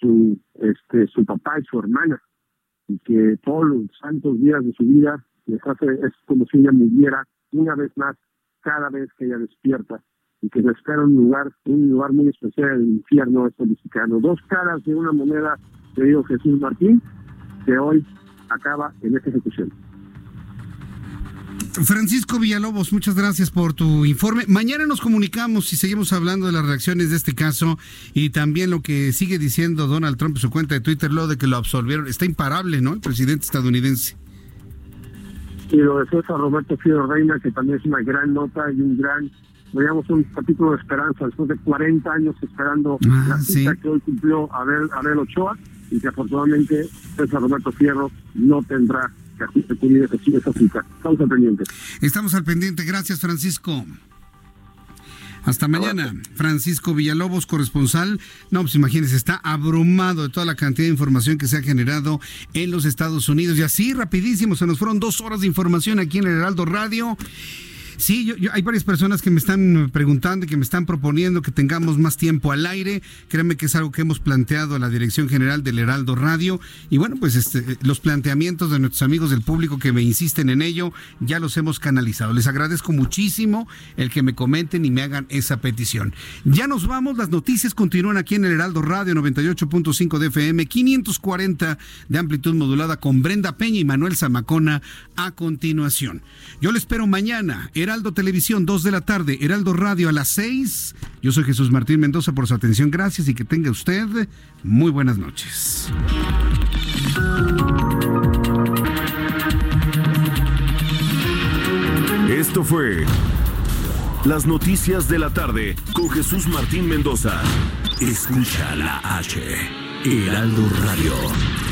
[SPEAKER 10] su este su papá y su hermana y que todos los santos días de su vida les hace, es como si ella muriera una vez más cada vez que ella despierta y que espera un lugar, un lugar muy especial en el infierno este mexicano. Dos caras de una moneda, querido Jesús Martín, que hoy acaba en esta ejecución.
[SPEAKER 1] Francisco Villalobos, muchas gracias por tu informe. Mañana nos comunicamos y seguimos hablando de las reacciones de este caso y también lo que sigue diciendo Donald Trump en su cuenta de Twitter, lo de que lo absolvieron. Está imparable, ¿no? El presidente estadounidense.
[SPEAKER 10] Y lo de César Roberto Fierro Reina, que también es una gran nota y un gran, digamos, un capítulo de esperanza, después de 40 años esperando ah, la cita que hoy cumplió Abel, Abel Ochoa y que afortunadamente César Roberto Fierro no tendrá Estamos al pendiente.
[SPEAKER 1] Estamos al pendiente. Gracias, Francisco. Hasta mañana. Francisco Villalobos, corresponsal. No, pues imagínense, está abrumado de toda la cantidad de información que se ha generado en los Estados Unidos. Y así, rapidísimo, se nos fueron dos horas de información aquí en el Heraldo Radio. Sí, yo, hay varias personas que me están preguntando y que me están proponiendo que tengamos más tiempo al aire. Créanme que es algo que hemos planteado a la Dirección General del Heraldo Radio. Y bueno, pues este, los planteamientos de nuestros amigos del público que me insisten en ello, ya los hemos canalizado. Les agradezco muchísimo el que me comenten y me hagan esa petición. Ya nos vamos, las noticias continúan aquí en el Heraldo Radio 98.5 de FM, 540 de amplitud modulada con Brenda Peña y Manuel Zamacona a continuación. Yo le espero mañana. Era Heraldo Televisión, 2 de la tarde, Heraldo Radio a las 6. Yo soy Jesús Martín Mendoza por su atención. Gracias y que tenga usted muy buenas noches.
[SPEAKER 16] Esto fue Las Noticias de la Tarde con Jesús Martín Mendoza. Escucha la H, Heraldo Radio.